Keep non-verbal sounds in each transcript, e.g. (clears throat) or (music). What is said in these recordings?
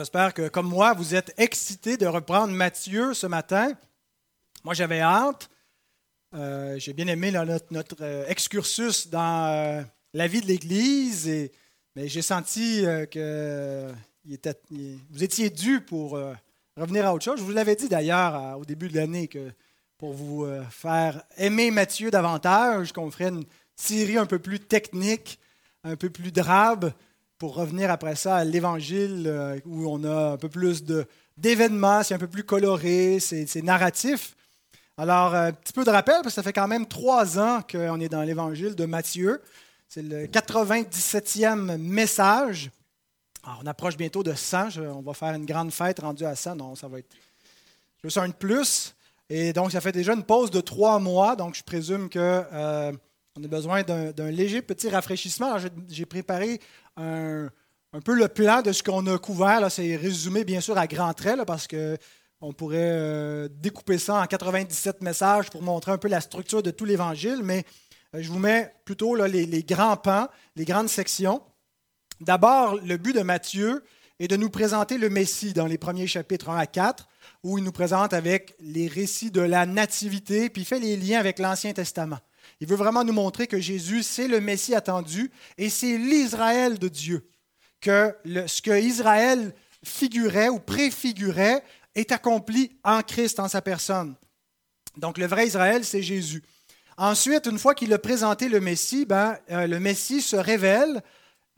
J'espère que, comme moi, vous êtes excités de reprendre Matthieu ce matin. Moi, j'avais hâte. Euh, j'ai bien aimé notre, euh, excursus dans euh, la vie de l'Église, mais j'ai senti que vous étiez dû pour revenir à autre chose. Je vous l'avais dit d'ailleurs au début de l'année que pour vous faire aimer Matthieu davantage, qu'on ferait une série un peu plus technique, un peu plus drabe pour revenir après ça à l'Évangile euh, où on a un peu plus d'événements, c'est un peu plus coloré, c'est narratif. Alors, un petit peu de rappel, parce que ça fait quand même trois ans qu'on est dans l'Évangile de Matthieu. C'est le 97e message. on approche bientôt de 100. on va faire une grande fête rendue à 100. Non, ça va être juste un de plus. Et donc, ça fait déjà une pause de trois mois. Donc, je présume qu'on euh, a besoin d'un léger petit rafraîchissement. J'ai préparé un, peu le plan de ce qu'on a couvert. C'est résumé, bien sûr, à grands traits, parce qu'on pourrait euh, découper ça en 97 messages pour montrer un peu la structure de tout l'Évangile, mais euh, je vous mets plutôt les, les, grands pans, les grandes sections. D'abord, le but de Matthieu est de nous présenter le Messie dans les premiers chapitres 1 à 4, où il nous présente avec les récits de la Nativité, puis il fait les liens avec l'Ancien Testament. Il veut vraiment nous montrer que Jésus, c'est le Messie attendu et c'est l'Israël de Dieu. Que ce que Israël figurait ou préfigurait est accompli en Christ, en sa personne. Donc le vrai Israël, c'est Jésus. Ensuite, une fois qu'il a présenté le Messie, ben, euh, le Messie se révèle,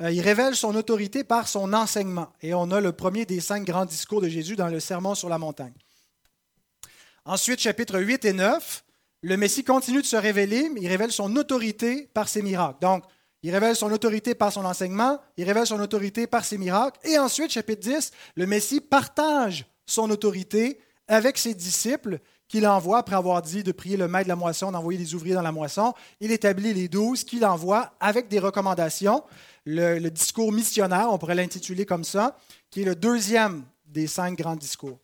euh, il révèle son autorité par son enseignement. Et on a le premier des cinq grands discours de Jésus dans le Sermon sur la montagne. Ensuite, chapitres 8 et 9, le Messie continue de se révéler, mais il révèle son autorité par ses miracles. Donc, il révèle son autorité par son enseignement, il révèle son autorité par ses miracles. Et ensuite, chapitre 10, le Messie partage son autorité avec ses disciples qu'il envoie après avoir dit de prier le maître de la moisson, d'envoyer des ouvriers dans la moisson. Il établit les douze qu'il envoie avec des recommandations. Le, le discours missionnaire, on pourrait l'intituler comme ça, qui est le deuxième des cinq grands discours.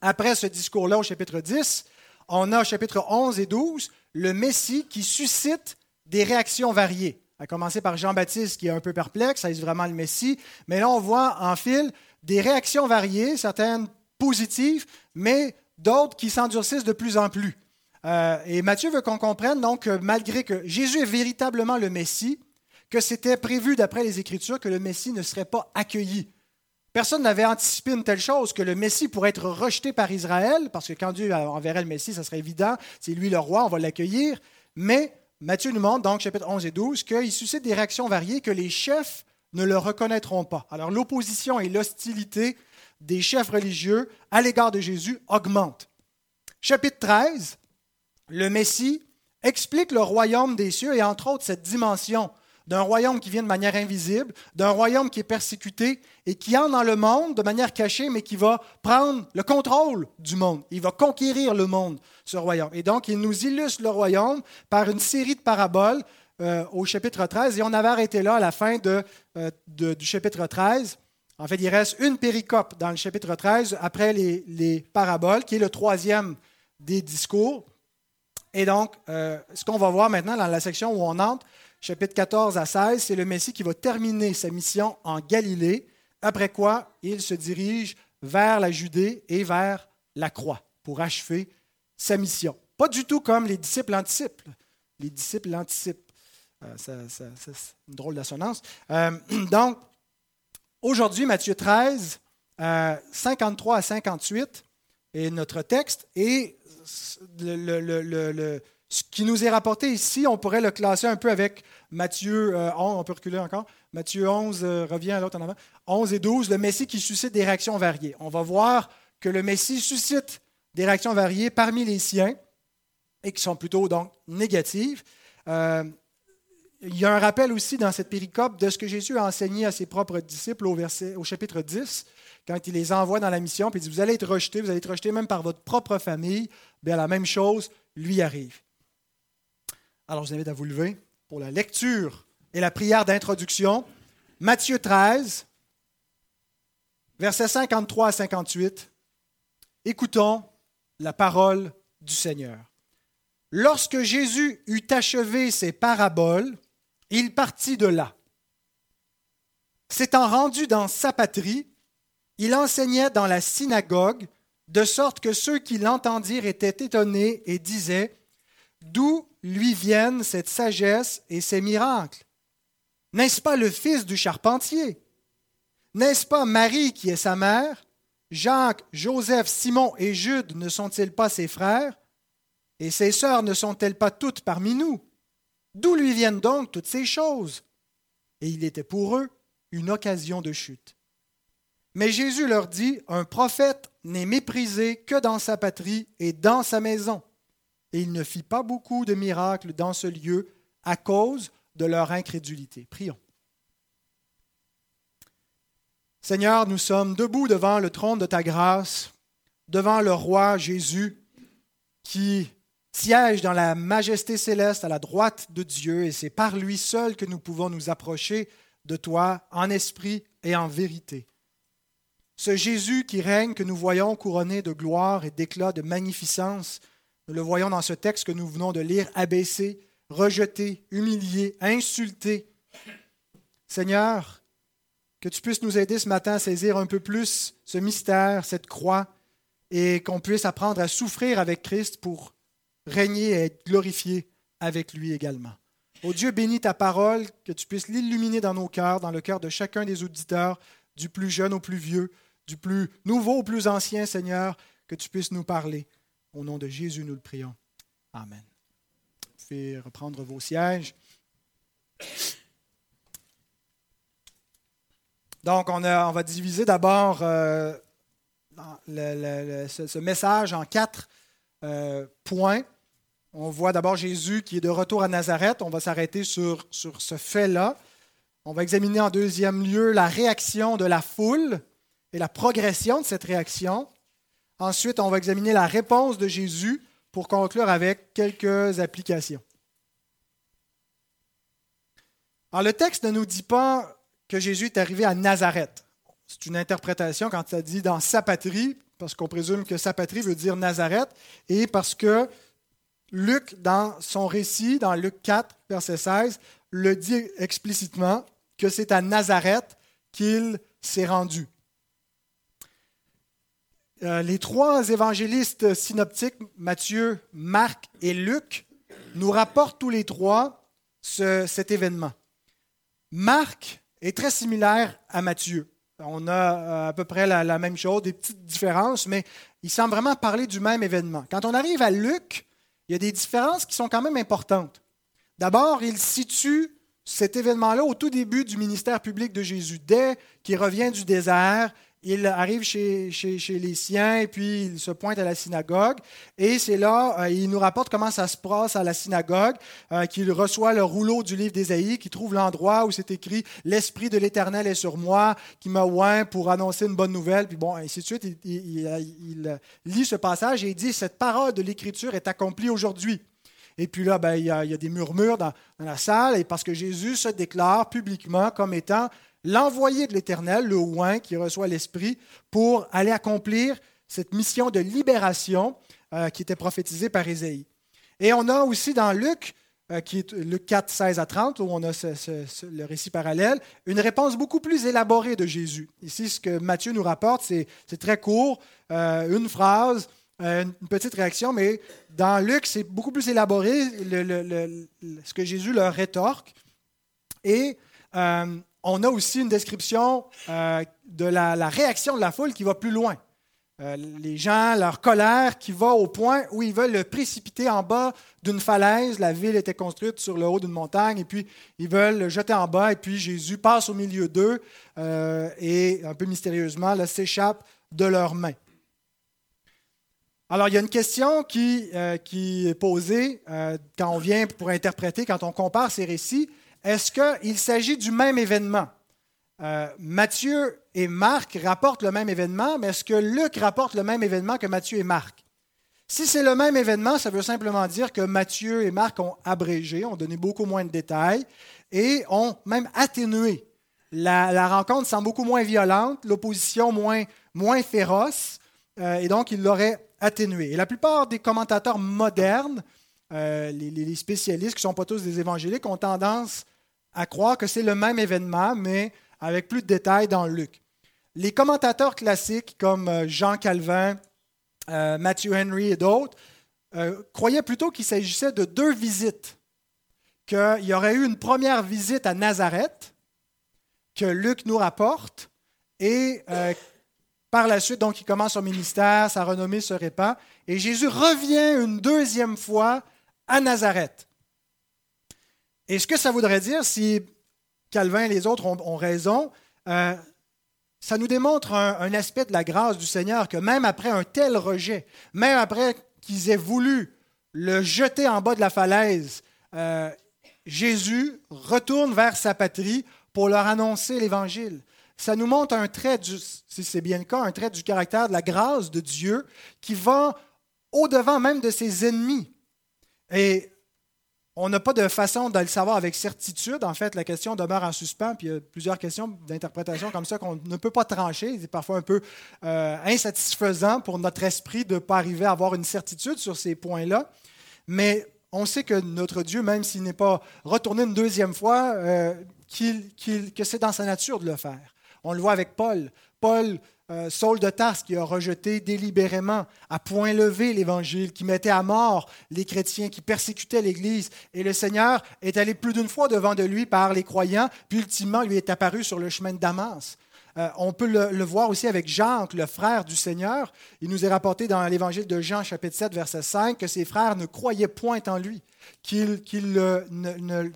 Après ce discours-là, au chapitre 10, on a chapitre 11 et 12 le Messie qui suscite des réactions variées. À commencer par Jean-Baptiste qui est un peu perplexe, est vraiment le Messie? Mais là, on voit en fil des réactions variées, certaines positives, mais d'autres qui s'endurcissent de plus en plus. Euh, et Matthieu veut qu'on comprenne donc que malgré que Jésus est véritablement le Messie, que c'était prévu d'après les Écritures que le Messie ne serait pas accueilli Personne n'avait anticipé une telle chose, que le Messie pourrait être rejeté par Israël, parce que quand Dieu enverrait le Messie, ça serait évident, c'est lui le roi, on va l'accueillir. Mais Matthieu nous montre, donc chapitre 11 et 12, qu'il suscite des réactions variées, que les chefs ne le reconnaîtront pas. Alors l'opposition et l'hostilité des chefs religieux à l'égard de Jésus augmentent. Chapitre 13, le Messie explique le royaume des cieux et entre autres cette dimension d'un royaume qui vient de manière invisible, d'un royaume qui est persécuté et qui entre dans le monde de manière cachée, mais qui va prendre le contrôle du monde. Il va conquérir le monde, ce royaume. Et donc, il nous illustre le royaume par une série de paraboles euh, au chapitre 13. Et on avait arrêté là à la fin euh, du chapitre 13. En fait, il reste une péricope dans le chapitre 13 après les paraboles, qui est le troisième des discours. Et donc, euh, ce qu'on va voir maintenant dans la section où on entre, chapitre 14 à 16, c'est le Messie qui va terminer sa mission en Galilée, après quoi il se dirige vers la Judée et vers la croix pour achever sa mission. Pas du tout comme les disciples anticipent. Les disciples l'anticipent. Euh, c'est une drôle d'assonance. Euh, (clears throat) donc, aujourd'hui, Matthieu 13, 53 euh, à 58 est notre texte et le ce qui nous est rapporté ici, on pourrait le classer un peu avec Matthieu 11, euh, on peut reculer encore. Matthieu 11 euh, revient à l'autre en avant. 11 et 12, le Messie qui suscite des réactions variées. On va voir que le Messie suscite des réactions variées parmi les siens et qui sont plutôt donc négatives. Euh, il y a un rappel aussi dans cette péricope de ce que Jésus a enseigné à ses propres disciples au, chapitre 10, quand il les envoie dans la mission, puis il dit, vous allez être rejetés, vous allez être rejetés même par votre propre famille. Bien, la même chose lui arrive. Alors, je vous invite à vous lever pour la lecture et la prière d'introduction. Matthieu 13, versets 53 à 58. Écoutons la parole du Seigneur. Lorsque Jésus eut achevé ses paraboles, il partit de là. S'étant rendu dans sa patrie, il enseignait dans la synagogue, de sorte que ceux qui l'entendirent étaient étonnés et disaient, D'où lui viennent cette sagesse et ces miracles? N'est-ce pas le fils du charpentier? N'est-ce pas Marie qui est sa mère? Jacques, Joseph, Simon et Jude ne sont-ils pas ses frères? Et ses sœurs ne sont-elles pas toutes parmi nous? D'où lui viennent donc toutes ces choses? Et il était pour eux une occasion de chute. Mais Jésus leur dit, Un prophète n'est méprisé que dans sa patrie et dans sa maison. Et il ne fit pas beaucoup de miracles dans ce lieu à cause de leur incrédulité. Prions. Seigneur, nous sommes debout devant le trône de ta grâce, devant le roi Jésus qui siège dans la majesté céleste à la droite de Dieu, et c'est par lui seul que nous pouvons nous approcher de toi en esprit et en vérité. Ce Jésus qui règne, que nous voyons couronné de gloire et d'éclat, de magnificence, nous le voyons dans ce texte que nous venons de lire, abaissé, rejeté, humilié, insulté. Seigneur, que tu puisses nous aider ce matin à saisir un peu plus ce mystère, cette croix, et qu'on puisse apprendre à souffrir avec Christ pour régner et être glorifié avec lui également. Ô Dieu, bénis ta parole, que tu puisses l'illuminer dans nos cœurs, dans le cœur de chacun des auditeurs, du plus jeune au plus vieux, du plus nouveau au plus ancien, Seigneur, que tu puisses nous parler. Au nom de Jésus, nous le prions. Amen. Vous pouvez reprendre vos sièges. Donc, on, va diviser d'abord euh, ce, message en quatre euh, points. On voit d'abord Jésus qui est de retour à Nazareth. On va s'arrêter sur, ce fait-là. On va examiner en deuxième lieu la réaction de la foule et la progression de cette réaction. Ensuite, on va examiner la réponse de Jésus pour conclure avec quelques applications. Alors, le texte ne nous dit pas que Jésus est arrivé à Nazareth. C'est une interprétation quand il dit dans sa patrie, parce qu'on présume que sa patrie veut dire Nazareth, et parce que Luc, dans son récit, dans Luc 4, verset 16, le dit explicitement que c'est à Nazareth qu'il s'est rendu. Euh, les trois évangélistes synoptiques, Matthieu, Marc et Luc, nous rapportent tous les trois cet événement. Marc est très similaire à Matthieu. On a euh, à peu près la, même chose, des petites différences, mais il semble vraiment parler du même événement. Quand on arrive à Luc, il y a des différences qui sont quand même importantes. D'abord, il situe cet événement-là au tout début du ministère public de Jésus. Dès qu'il revient du désert, il arrive chez, les siens et puis il se pointe à la synagogue. Et c'est là, euh, il nous rapporte comment ça se passe à la synagogue, euh, qu'il reçoit le rouleau du livre d'Ésaïe, qu'il trouve l'endroit où c'est écrit L'Esprit de l'Éternel est sur moi, qui m'a oint pour annoncer une bonne nouvelle. Puis bon, ainsi de suite, il, lit ce passage et il dit Cette parole de l'Écriture est accomplie aujourd'hui. Et puis là, ben, il, y a, des murmures dans, dans, la salle, et parce que Jésus se déclare publiquement comme étant l'envoyé de l'Éternel, le oin qui reçoit l'Esprit, pour aller accomplir cette mission de libération euh, qui était prophétisée par Ésaïe. Et on a aussi dans Luc, euh, qui est Luc 4, 16 à 30, où on a le récit parallèle, une réponse beaucoup plus élaborée de Jésus. Ici, ce que Matthieu nous rapporte, c'est très court, euh, une phrase, une petite réaction, mais dans Luc, c'est beaucoup plus élaboré, ce que Jésus leur rétorque. Et on a aussi une description euh, de la, réaction de la foule qui va plus loin. Euh, les gens, leur colère qui va au point où ils veulent le précipiter en bas d'une falaise. La ville était construite sur le haut d'une montagne et puis ils veulent le jeter en bas et puis Jésus passe au milieu d'eux euh, et un peu mystérieusement s'échappe de leurs mains. Alors, il y a une question qui, qui est posée quand on vient pour interpréter, quand on compare ces récits est-ce qu'il s'agit du même événement? Euh, Matthieu et Marc rapportent le même événement, mais est-ce que Luc rapporte le même événement que Matthieu et Marc? Si c'est le même événement, ça veut simplement dire que Matthieu et Marc ont abrégé, ont donné beaucoup moins de détails et ont même atténué. La, rencontre semble beaucoup moins violente, l'opposition moins, féroce, euh, et donc ils l'auraient atténué. Et la plupart des commentateurs modernes, euh, les, spécialistes, qui ne sont pas tous des évangéliques, ont tendance à croire que c'est le même événement, mais avec plus de détails dans Luc. les commentateurs classiques comme euh, Jean Calvin, euh, Matthew Henry et d'autres euh, croyaient plutôt qu'il s'agissait de deux visites. Qu'il y aurait eu une première visite à Nazareth, que Luc nous rapporte, et par la suite, donc, il commence son ministère, sa renommée se répand, et Jésus revient une deuxième fois à Nazareth. Et ce que ça voudrait dire, si Calvin et les autres ont, raison, ça nous démontre un, aspect de la grâce du Seigneur que même après un tel rejet, même après qu'ils aient voulu le jeter en bas de la falaise, euh, Jésus retourne vers sa patrie pour leur annoncer l'Évangile. Ça nous montre un trait, du, si c'est bien le cas, un trait du caractère de la grâce de Dieu qui va au-devant même de ses ennemis. Et on n'a pas de façon de le savoir avec certitude. En fait, la question demeure en suspens, puis il y a plusieurs questions d'interprétation comme ça qu'on ne peut pas trancher. C'est parfois un peu euh, insatisfaisant pour notre esprit de ne pas arriver à avoir une certitude sur ces points-là. Mais on sait que notre Dieu, même s'il n'est pas retourné une deuxième fois, euh, que c'est dans sa nature de le faire. On le voit avec Paul. Paul euh, Saul de Tarse qui a rejeté délibérément, à point levé l'Évangile, qui mettait à mort les chrétiens, qui persécutait l'Église. Et le Seigneur est allé plus d'une fois devant de lui par les croyants, puis ultimement lui est apparu sur le chemin de Damas. Euh, on peut le, voir aussi avec Jean, le frère du Seigneur. Il nous est rapporté dans l'Évangile de Jean, chapitre 7, verset 5, que ses frères ne croyaient point en lui qu'il,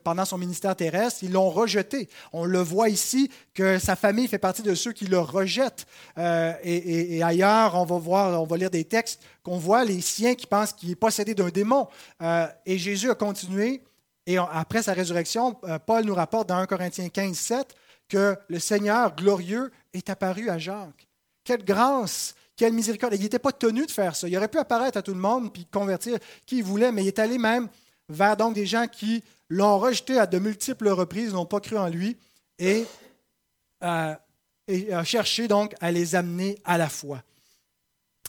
pendant son ministère terrestre, ils l'ont rejeté. On le voit ici que sa famille fait partie de ceux qui le rejettent. Euh, et, ailleurs, on va voir, on va lire des textes qu'on voit les siens qui pensent qu'il est possédé d'un démon. Euh, et Jésus a continué. Et après sa résurrection, euh, Paul nous rapporte dans 1 Corinthiens 15, 7 que le Seigneur glorieux est apparu à Jacques. Quelle grâce quelle miséricorde. il n'était pas tenu de faire ça. Il aurait pu apparaître à tout le monde puis convertir qui il voulait, mais il est allé même vers des gens qui l'ont rejeté à de multiples reprises, n'ont pas cru en lui, et, euh, a cherché donc à les amener à la foi.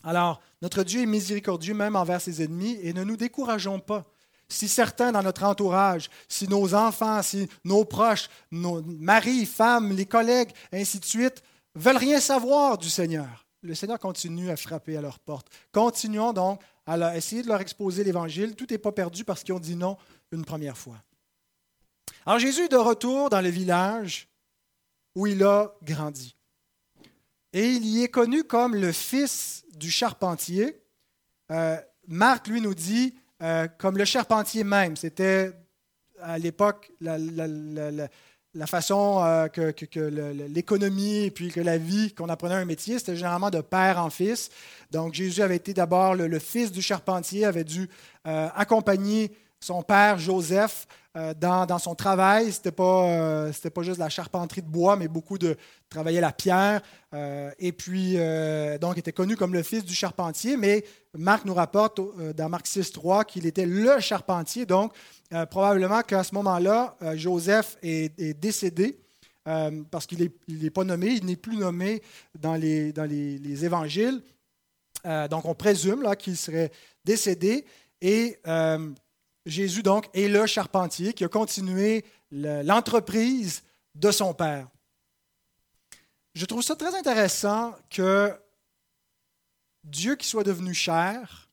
Alors, notre Dieu est miséricordieux même envers ses ennemis, et ne nous décourageons pas. Si certains dans notre entourage, si nos enfants, si nos proches, nos maris, femmes, les collègues, ainsi de suite, veulent rien savoir du Seigneur, le Seigneur continue à frapper à leur porte. Continuons donc à essayer de leur exposer l'Évangile. Tout n'est pas perdu parce qu'ils ont dit non une première fois. Alors Jésus est de retour dans le village où il a grandi. Et il y est connu comme le fils du charpentier. Euh, Marc, lui, nous dit euh, comme le charpentier même. C'était à l'époque la, façon euh, que, l'économie et puis que la vie, qu'on apprenait un métier, c'était généralement de père en fils. Donc Jésus avait été d'abord le, fils du charpentier, avait dû euh, accompagner son père Joseph euh, dans, son travail. Ce n'était pas, pas juste la charpenterie de bois, mais beaucoup de travailler la pierre. et puis, donc, était connu comme le fils du charpentier. Mais Marc nous rapporte dans Marc 6, 3 qu'il était le charpentier. Donc, euh, probablement qu'à ce moment-là, euh, Joseph est, décédé euh, parce qu'il n'est pas nommé, il n'est plus nommé dans les, dans les, évangiles. donc on présume qu'il serait décédé. Et Jésus, donc, est le charpentier qui a continué l'entreprise de son père. Je trouve ça très intéressant que Dieu qui soit devenu chair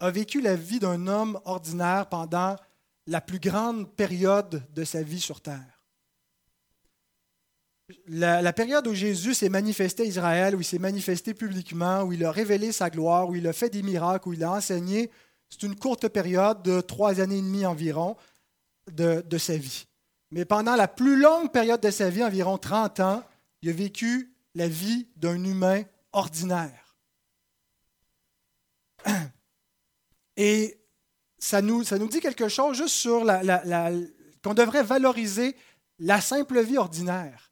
a vécu la vie d'un homme ordinaire pendant la plus grande période de sa vie sur terre. La, période où Jésus s'est manifesté à Israël, où il s'est manifesté publiquement, où il a révélé sa gloire, où il a fait des miracles, où il a enseigné, c'est une courte période de trois années et demie environ de, sa vie. Mais pendant la plus longue période de sa vie, environ 30 ans, il a vécu la vie d'un humain ordinaire. (clears throat) Et ça nous, ça nous dit quelque chose juste sur la, qu'on devrait valoriser la simple vie ordinaire.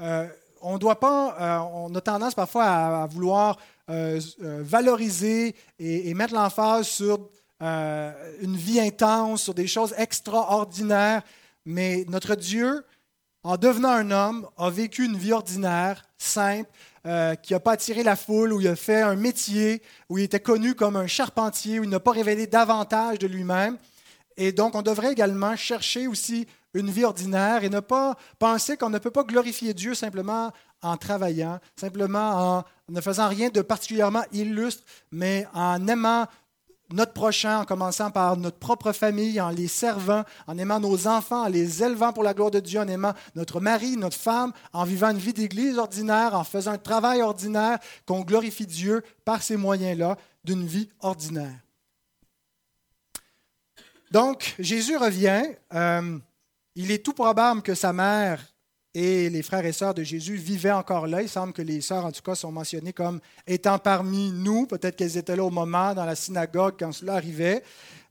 Euh, on doit pas, euh, on a tendance parfois à, vouloir euh, valoriser et, mettre l'emphase sur une vie intense, sur des choses extraordinaires, mais notre Dieu, en devenant un homme, a vécu une vie ordinaire, simple, euh, qui n'a pas attiré la foule, où il a fait un métier, où il était connu comme un charpentier, où il n'a pas révélé davantage de lui-même. Et donc, on devrait également chercher aussi une vie ordinaire et ne pas penser qu'on ne peut pas glorifier Dieu simplement en travaillant, simplement en ne faisant rien de particulièrement illustre, mais en aimant notre prochain, en commençant par notre propre famille, en les servant, en aimant nos enfants, en les élevant pour la gloire de Dieu, en aimant notre mari, notre femme, en vivant une vie d'église ordinaire, en faisant un travail ordinaire, qu'on glorifie Dieu par ces moyens-là d'une vie ordinaire. Donc, Jésus revient. Euh, il est tout probable que sa mère et les frères et sœurs de Jésus vivaient encore là. Il semble que les sœurs, en tout cas, sont mentionnées comme étant parmi nous. Peut-être qu'elles étaient là au moment, dans la synagogue, quand cela arrivait.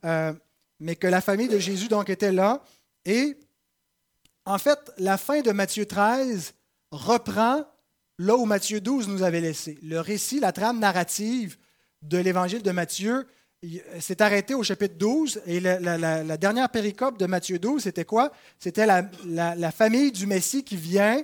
Euh, mais que la famille de Jésus, donc, était là. Et, en fait, la fin de Matthieu 13 reprend là où Matthieu 12 nous avait laissé. Le récit, la trame narrative de l'évangile de Matthieu s'est arrêté au chapitre 12 et la, dernière péricope de Matthieu 12, c'était quoi? C'était la, famille du Messie qui vient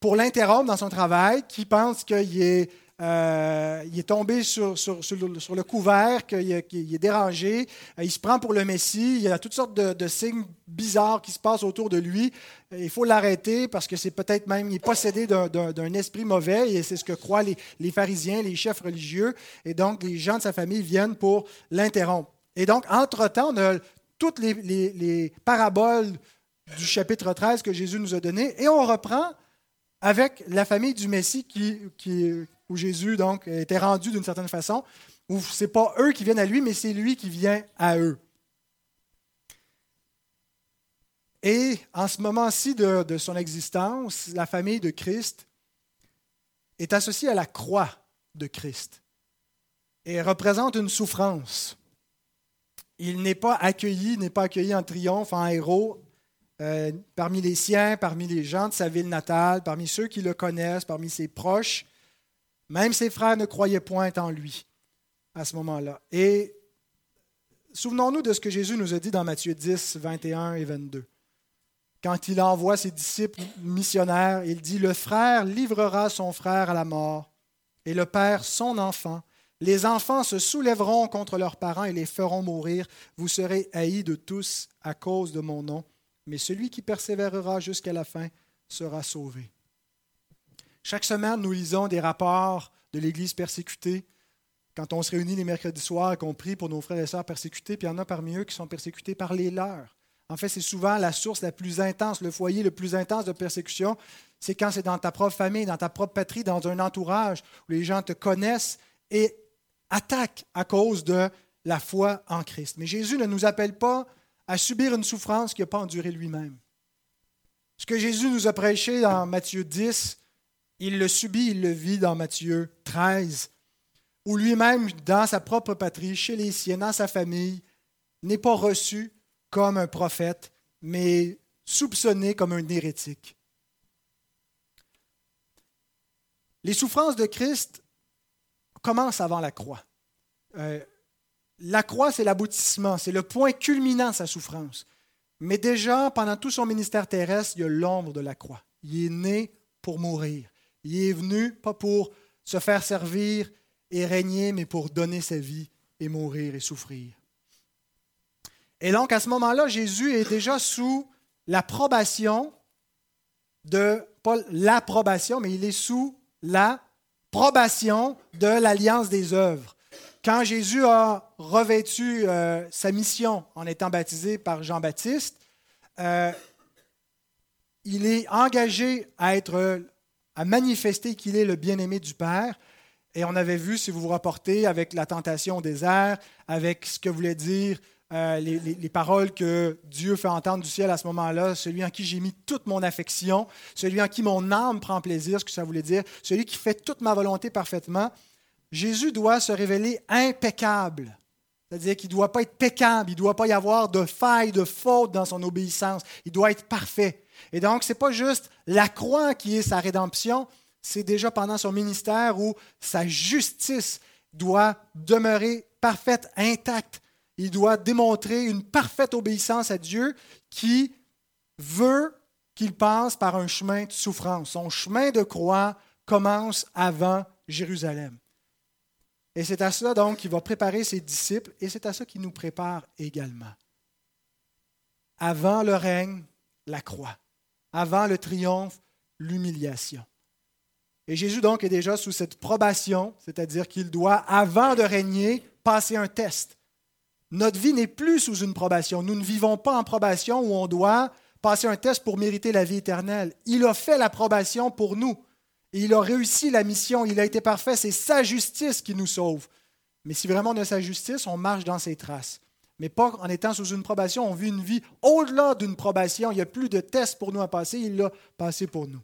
pour l'interrompre dans son travail, qui pense qu'il est euh, il est tombé sur, le, couvert, qu'il est dérangé, il se prend pour le Messie, il y a toutes sortes de, signes bizarres qui se passent autour de lui. Il faut l'arrêter parce que c'est peut-être même, il est possédé d'un esprit mauvais, et c'est ce que croient les, pharisiens, les chefs religieux, et donc les gens de sa famille viennent pour l'interrompre. Et donc, entre-temps, on a toutes les, paraboles du chapitre 13 que Jésus nous a données, et on reprend avec la famille du Messie qui, qui, où Jésus donc était rendu d'une certaine façon, où ce n'est pas eux qui viennent à lui, mais c'est lui qui vient à eux. Et en ce moment-ci de, son existence, la famille de Christ est associée à la croix de Christ et représente une souffrance. Il n'est pas accueilli, n'est pas accueilli en triomphe, en héros, euh, parmi les siens, parmi les gens de sa ville natale, parmi ceux qui le connaissent, parmi ses proches. Même ses frères ne croyaient point en lui à ce moment-là. Et souvenons-nous de ce que Jésus nous a dit dans Matthieu 10, 21 et 22. Quand il envoie ses disciples missionnaires, il dit, Le frère livrera son frère à la mort et le père son enfant. Les enfants se soulèveront contre leurs parents et les feront mourir. Vous serez haïs de tous à cause de mon nom, mais celui qui persévérera jusqu'à la fin sera sauvé. Chaque semaine, nous lisons des rapports de l'Église persécutée. Quand on se réunit les mercredis soirs et qu'on prie pour nos frères et sœurs persécutés, puis il y en a parmi eux qui sont persécutés par les leurs. En fait, c'est souvent la source la plus intense, le foyer le plus intense de persécution. C'est quand c'est dans ta propre famille, dans ta propre patrie, dans un entourage où les gens te connaissent et attaquent à cause de la foi en Christ. Mais Jésus ne nous appelle pas à subir une souffrance qu'il n'a pas endurée lui-même. Ce que Jésus nous a prêché dans Matthieu 10, il le subit, il le vit dans Matthieu 13, où lui-même, dans sa propre patrie, chez les siens, dans sa famille, n'est pas reçu comme un prophète, mais soupçonné comme un hérétique. Les souffrances de Christ commencent avant la croix. Euh, la croix, c'est l'aboutissement, c'est le point culminant de sa souffrance. Mais déjà, pendant tout son ministère terrestre, il y a l'ombre de la croix. Il est né pour mourir. Il est venu pas pour se faire servir et régner, mais pour donner sa vie et mourir et souffrir. Et donc, à ce moment-là, Jésus est déjà sous l'approbation de, pas l'approbation, mais il est sous la probation de l'alliance des œuvres. Quand Jésus a revêtu euh, sa mission en étant baptisé par Jean-Baptiste, euh, il est engagé à être à manifester qu'il est le bien-aimé du Père. Et on avait vu, si vous vous rapportez, avec la tentation au désert, avec ce que voulait dire euh, les, paroles que Dieu fait entendre du ciel à ce moment-là, celui en qui j'ai mis toute mon affection, celui en qui mon âme prend plaisir, ce que ça voulait dire, celui qui fait toute ma volonté parfaitement. Jésus doit se révéler impeccable. C'est-à-dire qu'il ne doit pas être peccable, il ne doit pas y avoir de faille, de faute dans son obéissance. Il doit être parfait. Et donc, ce n'est pas juste la croix qui est sa rédemption, c'est déjà pendant son ministère où sa justice doit demeurer parfaite, intacte. Il doit démontrer une parfaite obéissance à Dieu qui veut qu'il passe par un chemin de souffrance. Son chemin de croix commence avant Jérusalem. Et c'est à ça donc qu'il va préparer ses disciples et c'est à ça qu'il nous prépare également. Avant le règne, la croix. Avant le triomphe, l'humiliation. Et Jésus donc est déjà sous cette probation, c'est-à-dire qu'il doit, avant de régner, passer un test. Notre vie n'est plus sous une probation. Nous ne vivons pas en probation où on doit passer un test pour mériter la vie éternelle. Il a fait la probation pour nous. Et il a réussi la mission. Il a été parfait. C'est sa justice qui nous sauve. Mais si vraiment on a sa justice, on marche dans ses traces. Mais pas en étant sous une probation. On vit une vie au-delà d'une probation. Il n'y a plus de tests pour nous à passer. Il l'a passé pour nous.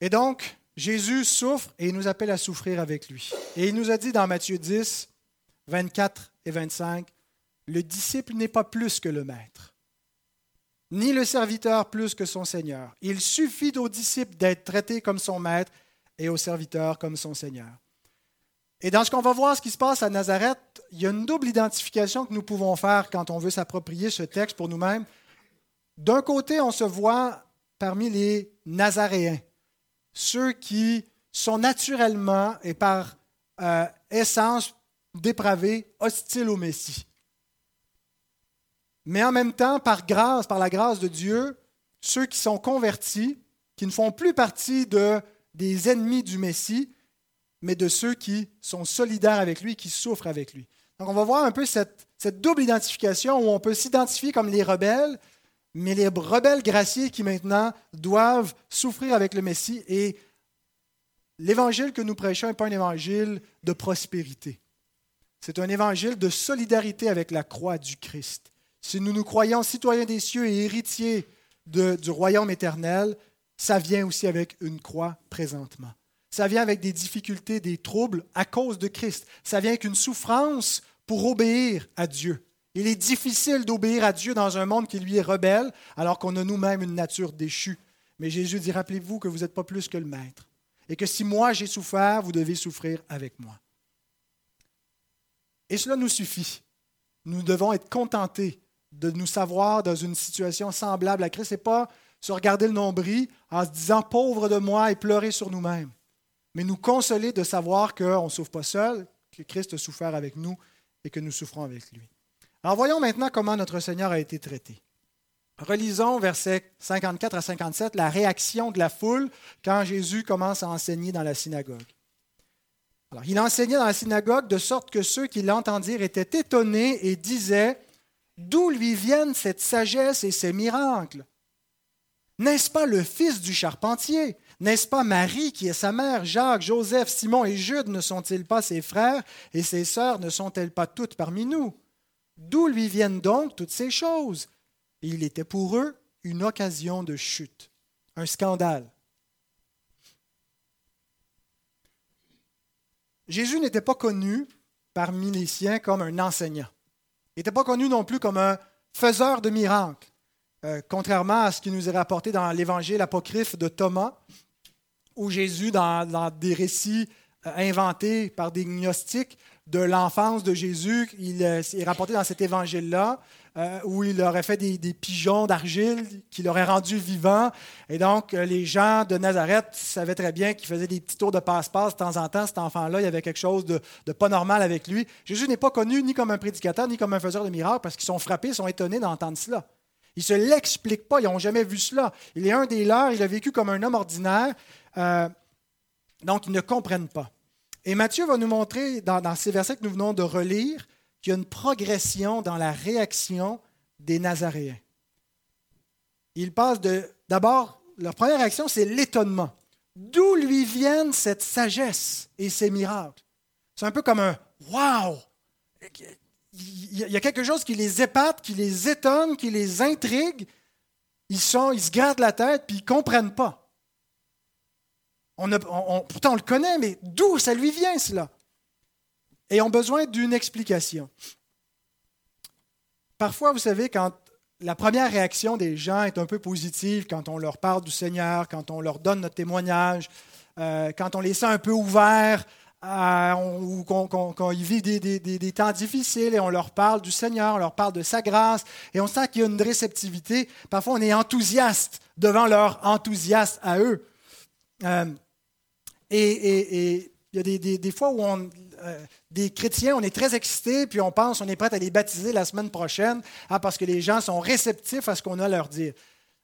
Et donc, Jésus souffre et il nous appelle à souffrir avec lui. Et il nous a dit dans Matthieu 10, 24 et 25, Le disciple n'est pas plus que le maître, ni le serviteur plus que son Seigneur. Il suffit au disciple d'être traité comme son maître et au serviteur comme son Seigneur. Et dans ce qu'on va voir, ce qui se passe à Nazareth, il y a une double identification que nous pouvons faire quand on veut s'approprier ce texte pour nous-mêmes. D'un côté, on se voit parmi les Nazaréens, ceux qui sont naturellement et par euh, essence dépravés, hostiles au Messie. Mais en même temps, par grâce, par la grâce de Dieu, ceux qui sont convertis, qui ne font plus partie de, des ennemis du Messie, mais de ceux qui sont solidaires avec lui, qui souffrent avec lui. Donc on va voir un peu cette, double identification où on peut s'identifier comme les rebelles, mais les rebelles graciés qui maintenant doivent souffrir avec le Messie. Et l'évangile que nous prêchons n'est pas un évangile de prospérité. C'est un évangile de solidarité avec la croix du Christ. Si nous nous croyons citoyens des cieux et héritiers du royaume éternel, ça vient aussi avec une croix présentement. Ça vient avec des difficultés, des troubles à cause de Christ. Ça vient avec une souffrance pour obéir à Dieu. Il est difficile d'obéir à Dieu dans un monde qui lui est rebelle, alors qu'on a nous-mêmes une nature déchue. Mais Jésus dit, rappelez-vous que vous n'êtes pas plus que le Maître. Et que si moi j'ai souffert, vous devez souffrir avec moi. Et cela nous suffit. Nous devons être contentés de nous savoir dans une situation semblable à Christ. N'est pas se regarder le nombril en se disant pauvre de moi et pleurer sur nous-mêmes. Mais nous consoler de savoir qu'on ne souffre pas seul, que Christ a souffert avec nous et que nous souffrons avec lui. Alors voyons maintenant comment notre Seigneur a été traité. Relisons versets 54 à 57 la réaction de la foule quand Jésus commence à enseigner dans la synagogue. Alors, il enseignait dans la synagogue de sorte que ceux qui l'entendirent étaient étonnés et disaient D'où lui viennent cette sagesse et ces miracles? N'est-ce pas le fils du charpentier N'est-ce pas Marie qui est sa mère Jacques, Joseph, Simon et Jude ne sont-ils pas ses frères Et ses sœurs ne sont-elles pas toutes parmi nous? D'où lui viennent donc toutes ces choses? Il était pour eux une occasion de chute, un scandale. Jésus n'était pas connu parmi les siens comme un enseignant. Il n'était pas connu non plus comme un faiseur de miracles, euh, contrairement à ce qui nous est rapporté dans l'évangile apocryphe de Thomas, où Jésus, dans, des récits euh, inventés par des gnostiques, de l'enfance de Jésus. Il euh, est rapporté dans cet évangile-là, euh, où il aurait fait des, pigeons d'argile qu'il aurait rendus vivants. Et donc, les gens de Nazareth savaient très bien qu'il faisait des petits tours de passe-passe de temps en temps. Cet enfant-là, il y avait quelque chose de, pas normal avec lui. Jésus n'est pas connu ni comme un prédicateur, ni comme un faiseur de miracles, parce qu'ils sont frappés, sont étonnés d'entendre cela. Ils ne se l'expliquent pas, ils n'ont jamais vu cela. Il est un des leurs, il a vécu comme un homme ordinaire, donc ils ne comprennent pas. Et Matthieu va nous montrer, dans, ces versets que nous venons de relire, qu'il y a une progression dans la réaction des Nazaréens. Il passe de. D'abord, leur première réaction, c'est l'étonnement. D'où lui viennent cette sagesse et ces miracles? C'est un peu comme un Wow! Il y a quelque chose qui les épate, qui les étonne, qui les intrigue. Ils, ils se gardent la tête, puis ils ne comprennent pas pourtant, on le connaît, mais d'où ça lui vient cela? Et ont besoin d'une explication. Parfois, vous savez, quand la première réaction des gens est un peu positive, quand on leur parle du Seigneur, quand on leur donne notre témoignage, euh, quand on les sent un peu ouverts, euh, ou qu'ils vivent des, des, temps difficiles et on leur parle du Seigneur, on leur parle de sa grâce, et on sent qu'il y a une réceptivité. Parfois, on est enthousiaste devant leur enthousiasme à eux. Euh, et, Il y a des, fois où euh, des chrétiens, on est très excités, puis on pense on est prêt à les baptiser la semaine prochaine ah, parce que les gens sont réceptifs à ce qu'on a à leur dire.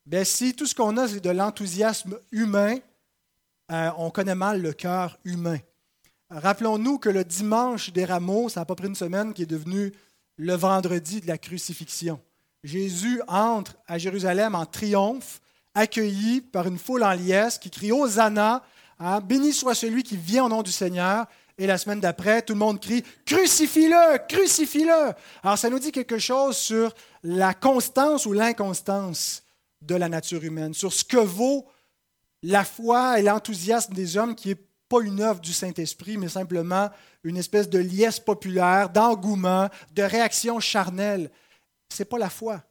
Bien, si tout ce qu'on a, c'est de l'enthousiasme humain, euh, on connaît mal le cœur humain. Rappelons-nous que le dimanche des rameaux, ça n'a pas pris une semaine, qui est devenu le vendredi de la crucifixion. Jésus entre à Jérusalem en triomphe, accueilli par une foule en liesse qui crie Hosanna, hein, béni soit celui qui vient au nom du Seigneur. Et la semaine d'après, tout le monde crie Crucifie-le, crucifie-le. Alors ça nous dit quelque chose sur la constance ou l'inconstance de la nature humaine, sur ce que vaut la foi et l'enthousiasme des hommes qui n'est pas une œuvre du Saint-Esprit, mais simplement une espèce de liesse populaire, d'engouement, de réaction charnelle. Ce n'est pas la foi.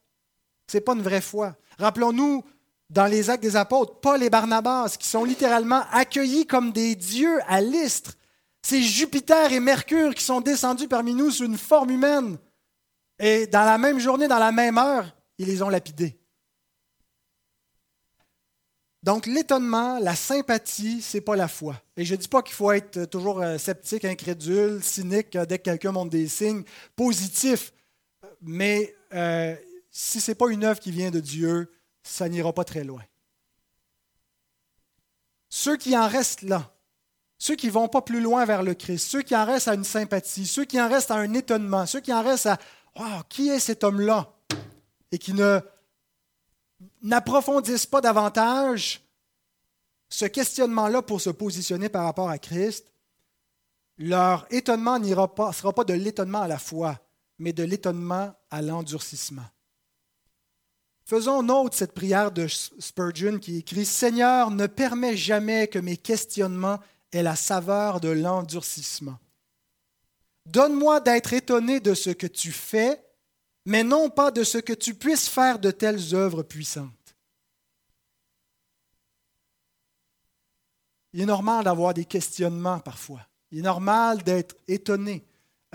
Ce n'est pas une vraie foi. Rappelons-nous dans les actes des apôtres, Paul et Barnabas, qui sont littéralement accueillis comme des dieux à l'Istre. C'est Jupiter et Mercure qui sont descendus parmi nous sous une forme humaine. Et dans la même journée, dans la même heure, ils les ont lapidés. Donc l'étonnement, la sympathie, c'est pas la foi. Et je ne dis pas qu'il faut être toujours euh, sceptique, incrédule, cynique euh, dès que quelqu'un montre des signes positifs. Mais euh, si ce n'est pas une œuvre qui vient de Dieu, ça n'ira pas très loin. Ceux qui en restent là, ceux qui ne vont pas plus loin vers le Christ, ceux qui en restent à une sympathie, ceux qui en restent à un étonnement, ceux qui en restent à qui est cet homme-là? Et qui ne n'approfondissent pas davantage ce questionnement-là pour se positionner par rapport à Christ, leur étonnement ne sera pas de l'étonnement à la foi, mais de l'étonnement à l'endurcissement. Faisons note cette prière de Spurgeon qui écrit Seigneur, ne permets jamais que mes questionnements aient la saveur de l'endurcissement. Donne-moi d'être étonné de ce que tu fais mais non pas de ce que tu puisses faire de telles œuvres puissantes. Il est normal d'avoir des questionnements parfois. Il est normal d'être étonné,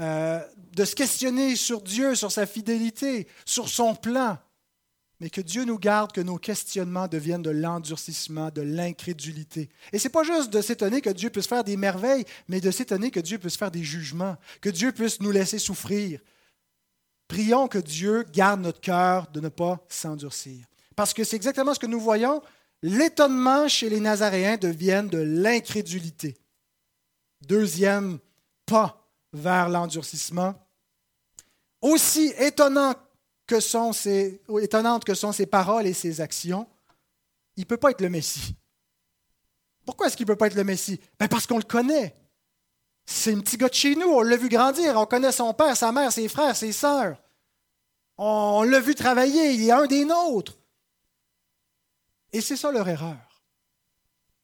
euh, de se questionner sur Dieu, sur sa fidélité, sur son plan. Mais que Dieu nous garde que nos questionnements deviennent de l'endurcissement, de l'incrédulité. Et ce n'est pas juste de s'étonner que Dieu puisse faire des merveilles, mais de s'étonner que Dieu puisse faire des jugements, que Dieu puisse nous laisser souffrir, Prions que Dieu garde notre cœur de ne pas s'endurcir. Parce que c'est exactement ce que nous voyons. L'étonnement chez les Nazaréens devient de l'incrédulité. Deuxième pas vers l'endurcissement. Aussi étonnant que sont étonnantes que sont ses paroles et ses actions, il ne peut pas être le Messie. Pourquoi est-ce qu'il ne peut pas être le Messie? Ben Parce qu'on le connaît. C'est un petit gars de chez nous, on l'a vu grandir, on connaît son père, sa mère, ses frères, ses sœurs. On l'a vu travailler, il est un des nôtres. Et c'est ça leur erreur.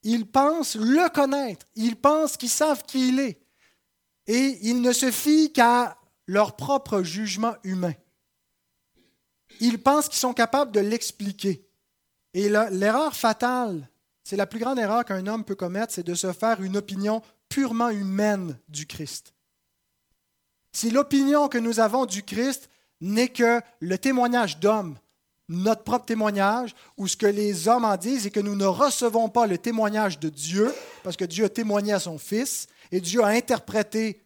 Ils pensent le connaître, ils pensent qu'ils savent qui il est. Et ils ne se fient qu'à leur propre jugement humain. Ils pensent qu'ils sont capables de l'expliquer. Et l'erreur fatale, c'est la plus grande erreur qu'un homme peut commettre, c'est de se faire une opinion purement humaine du Christ. Si l'opinion que nous avons du Christ n'est que le témoignage d'hommes, notre propre témoignage, ou ce que les hommes en disent, et que nous ne recevons pas le témoignage de Dieu, parce que Dieu a témoigné à son Fils, et Dieu a interprété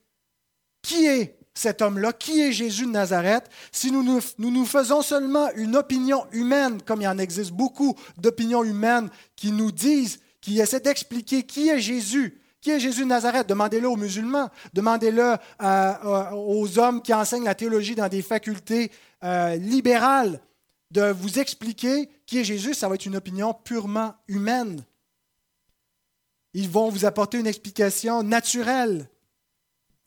qui est cet homme-là, qui est Jésus de Nazareth, si nous nous, faisons seulement une opinion humaine, comme il en existe beaucoup d'opinions humaines qui nous disent, qui essaient d'expliquer qui est Jésus, qui est Jésus de Nazareth? Demandez-le aux musulmans, demandez-le euh, aux hommes qui enseignent la théologie dans des facultés euh, libérales, de vous expliquer qui est Jésus. Ça va être une opinion purement humaine. Ils vont vous apporter une explication naturelle.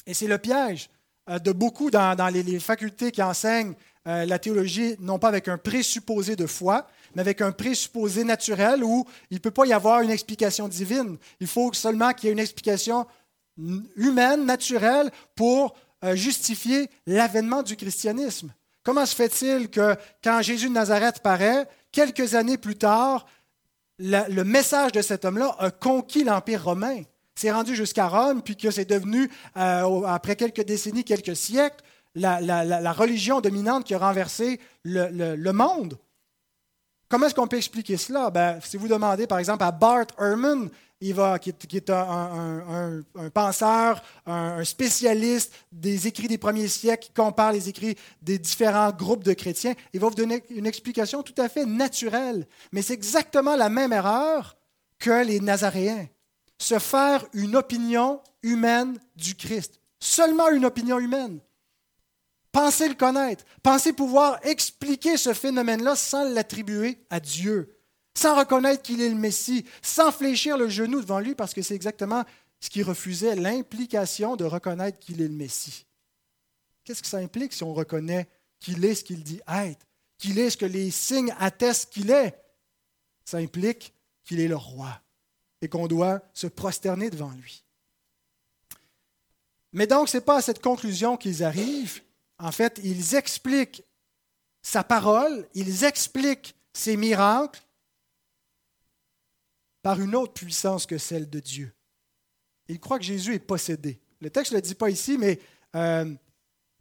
Et c'est le piège euh, de beaucoup dans, les, facultés qui enseignent la théologie, non pas avec un présupposé de foi, mais avec un présupposé naturel où il ne peut pas y avoir une explication divine. Il faut seulement qu'il y ait une explication humaine, naturelle, pour euh, justifier l'avènement du christianisme. Comment se fait-il que quand Jésus de Nazareth paraît, quelques années plus tard, le message de cet homme-là a conquis l'Empire romain? C'est rendu jusqu'à Rome, puis que c'est devenu, euh, après quelques décennies, quelques siècles, la, religion dominante qui a renversé le monde. Comment est-ce qu'on peut expliquer cela? Ben, si vous demandez par exemple à Bart Ehrman, il va, qui est, un, penseur, un, spécialiste des écrits des premiers siècles, qui compare les écrits des différents groupes de chrétiens. Il va vous donner une explication tout à fait naturelle. Mais c'est exactement la même erreur que les Nazaréens. Se faire une opinion humaine du Christ. Seulement une opinion humaine. Pensez le connaître. Pensez pouvoir expliquer ce phénomène-là sans l'attribuer à Dieu sans reconnaître qu'il est le Messie, sans fléchir le genou devant lui, parce que c'est exactement ce qui refusait l'implication de reconnaître qu'il est le Messie. Qu'est-ce que ça implique si on reconnaît qu'il est ce qu'il dit être, qu'il est ce que les signes attestent qu'il est? Ça implique qu'il est le roi et qu'on doit se prosterner devant lui. Mais donc, ce n'est pas à cette conclusion qu'ils arrivent. En fait, ils expliquent sa parole, ils expliquent ses miracles, par une autre puissance que celle de Dieu. Il croit que Jésus est possédé. Le texte ne le dit pas ici, mais euh,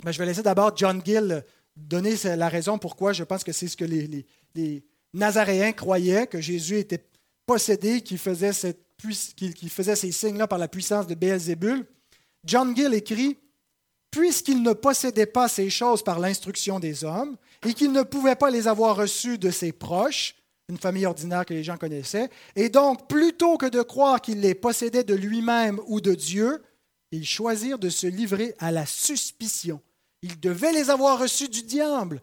ben, je vais laisser d'abord John Gill donner la raison pourquoi je pense que c'est ce que les, Nazaréens croyaient, que Jésus était faisait, faisait ces signes-là par la puissance de Béelzébul. John Gill écrit Puisqu'il ne possédait pas ces choses par l'instruction des hommes et qu'il ne pouvait pas les avoir reçues de ses proches, une famille ordinaire que les gens connaissaient. Et donc, plutôt que de croire qu'il les possédait de lui-même ou de Dieu, ils choisirent de se livrer à la suspicion. Ils devaient les avoir reçus du diable.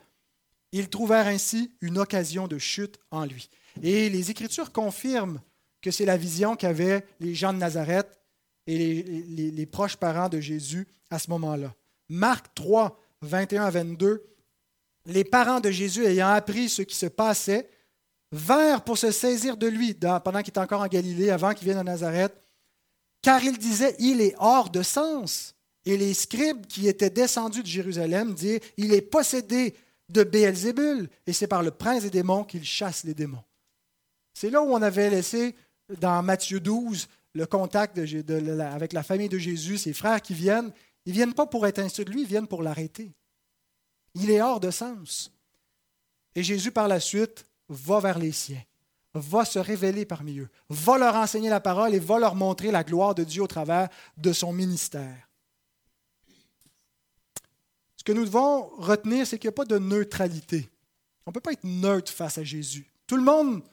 Ils trouvèrent ainsi une occasion de chute en lui. Et les Écritures confirment que c'est la vision qu'avaient les gens de Nazareth et les, proches parents de Jésus à ce moment-là. Marc 3, 21 à 22, les parents de Jésus ayant appris ce qui se passait, vinrent pour se saisir de lui pendant qu'il était encore en Galilée, avant qu'il vienne à Nazareth, car il disait, il est hors de sens. Et les scribes qui étaient descendus de Jérusalem disaient, il est possédé de Béelzébul, et c'est par le prince des démons qu'il chasse les démons. C'est là où on avait laissé, dans Matthieu 12, le contact avec la famille de Jésus, ses frères qui viennent. Ils ne viennent pas pour être instruits de lui, ils viennent pour l'arrêter. Il est hors de sens. Et Jésus, par la suite, va vers les siens, va se révéler parmi eux, va leur enseigner la parole et va leur montrer la gloire de Dieu au travers de son ministère. Ce que nous devons retenir, c'est qu'il n'y a pas de neutralité. On ne peut pas être neutre face à Jésus. Tout le monde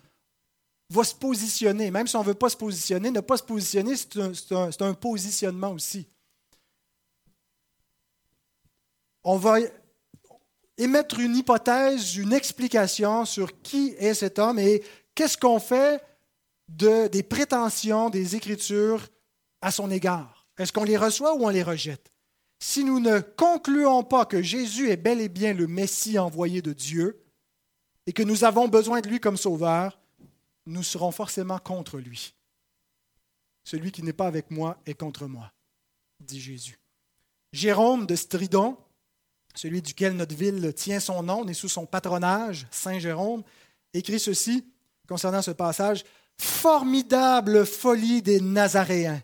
va se positionner, même si on ne veut pas se positionner, ne pas se positionner, c'est un, positionnement aussi. On va émettre une hypothèse, une explication sur qui est cet homme et qu'est-ce qu'on fait de, des prétentions des Écritures à son égard. Est-ce qu'on les reçoit ou on les rejette? Si nous ne concluons pas que Jésus est bel et bien le Messie envoyé de Dieu et que nous avons besoin de lui comme sauveur, nous serons forcément contre lui. Celui qui n'est pas avec moi est contre moi, dit Jésus. Jérôme de Stridon, celui duquel notre ville tient son nom, on sous son patronage, Saint Jérôme, écrit ceci concernant ce passage Formidable folie des Nazaréens.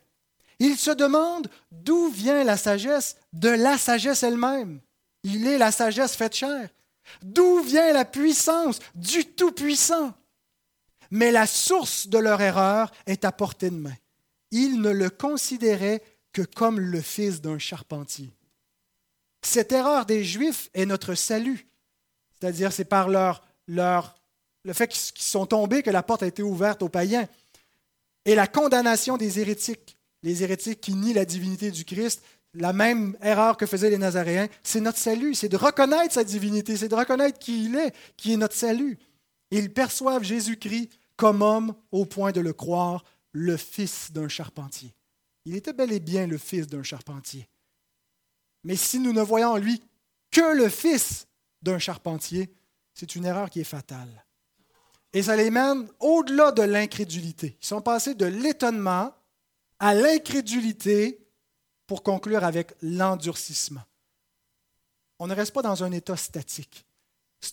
Il se demande d'où vient la sagesse de la sagesse elle-même. Il est la sagesse faite chair. D'où vient la puissance du Tout-Puissant? Mais la source de leur erreur est à portée de main. Ils ne le considéraient que comme le fils d'un charpentier. Cette erreur des Juifs est notre salut. C'est-à-dire, c'est par leur, leur, le fait qu'ils sont tombés que la porte a été ouverte aux païens. Et la condamnation des hérétiques, les hérétiques qui nient la divinité du Christ, la même erreur que faisaient les Nazaréens, c'est notre salut, c'est de reconnaître sa divinité, c'est de reconnaître qui il est, qui est notre salut. Ils perçoivent Jésus-Christ comme homme au point de le croire le fils d'un charpentier. Il était bel et bien le fils d'un charpentier. Mais si nous ne voyons en lui que le fils d'un charpentier, c'est une erreur qui est fatale. Et ça les mène au-delà de l'incrédulité. Ils sont passés de l'étonnement à l'incrédulité pour conclure avec l'endurcissement. On ne reste pas dans un état statique.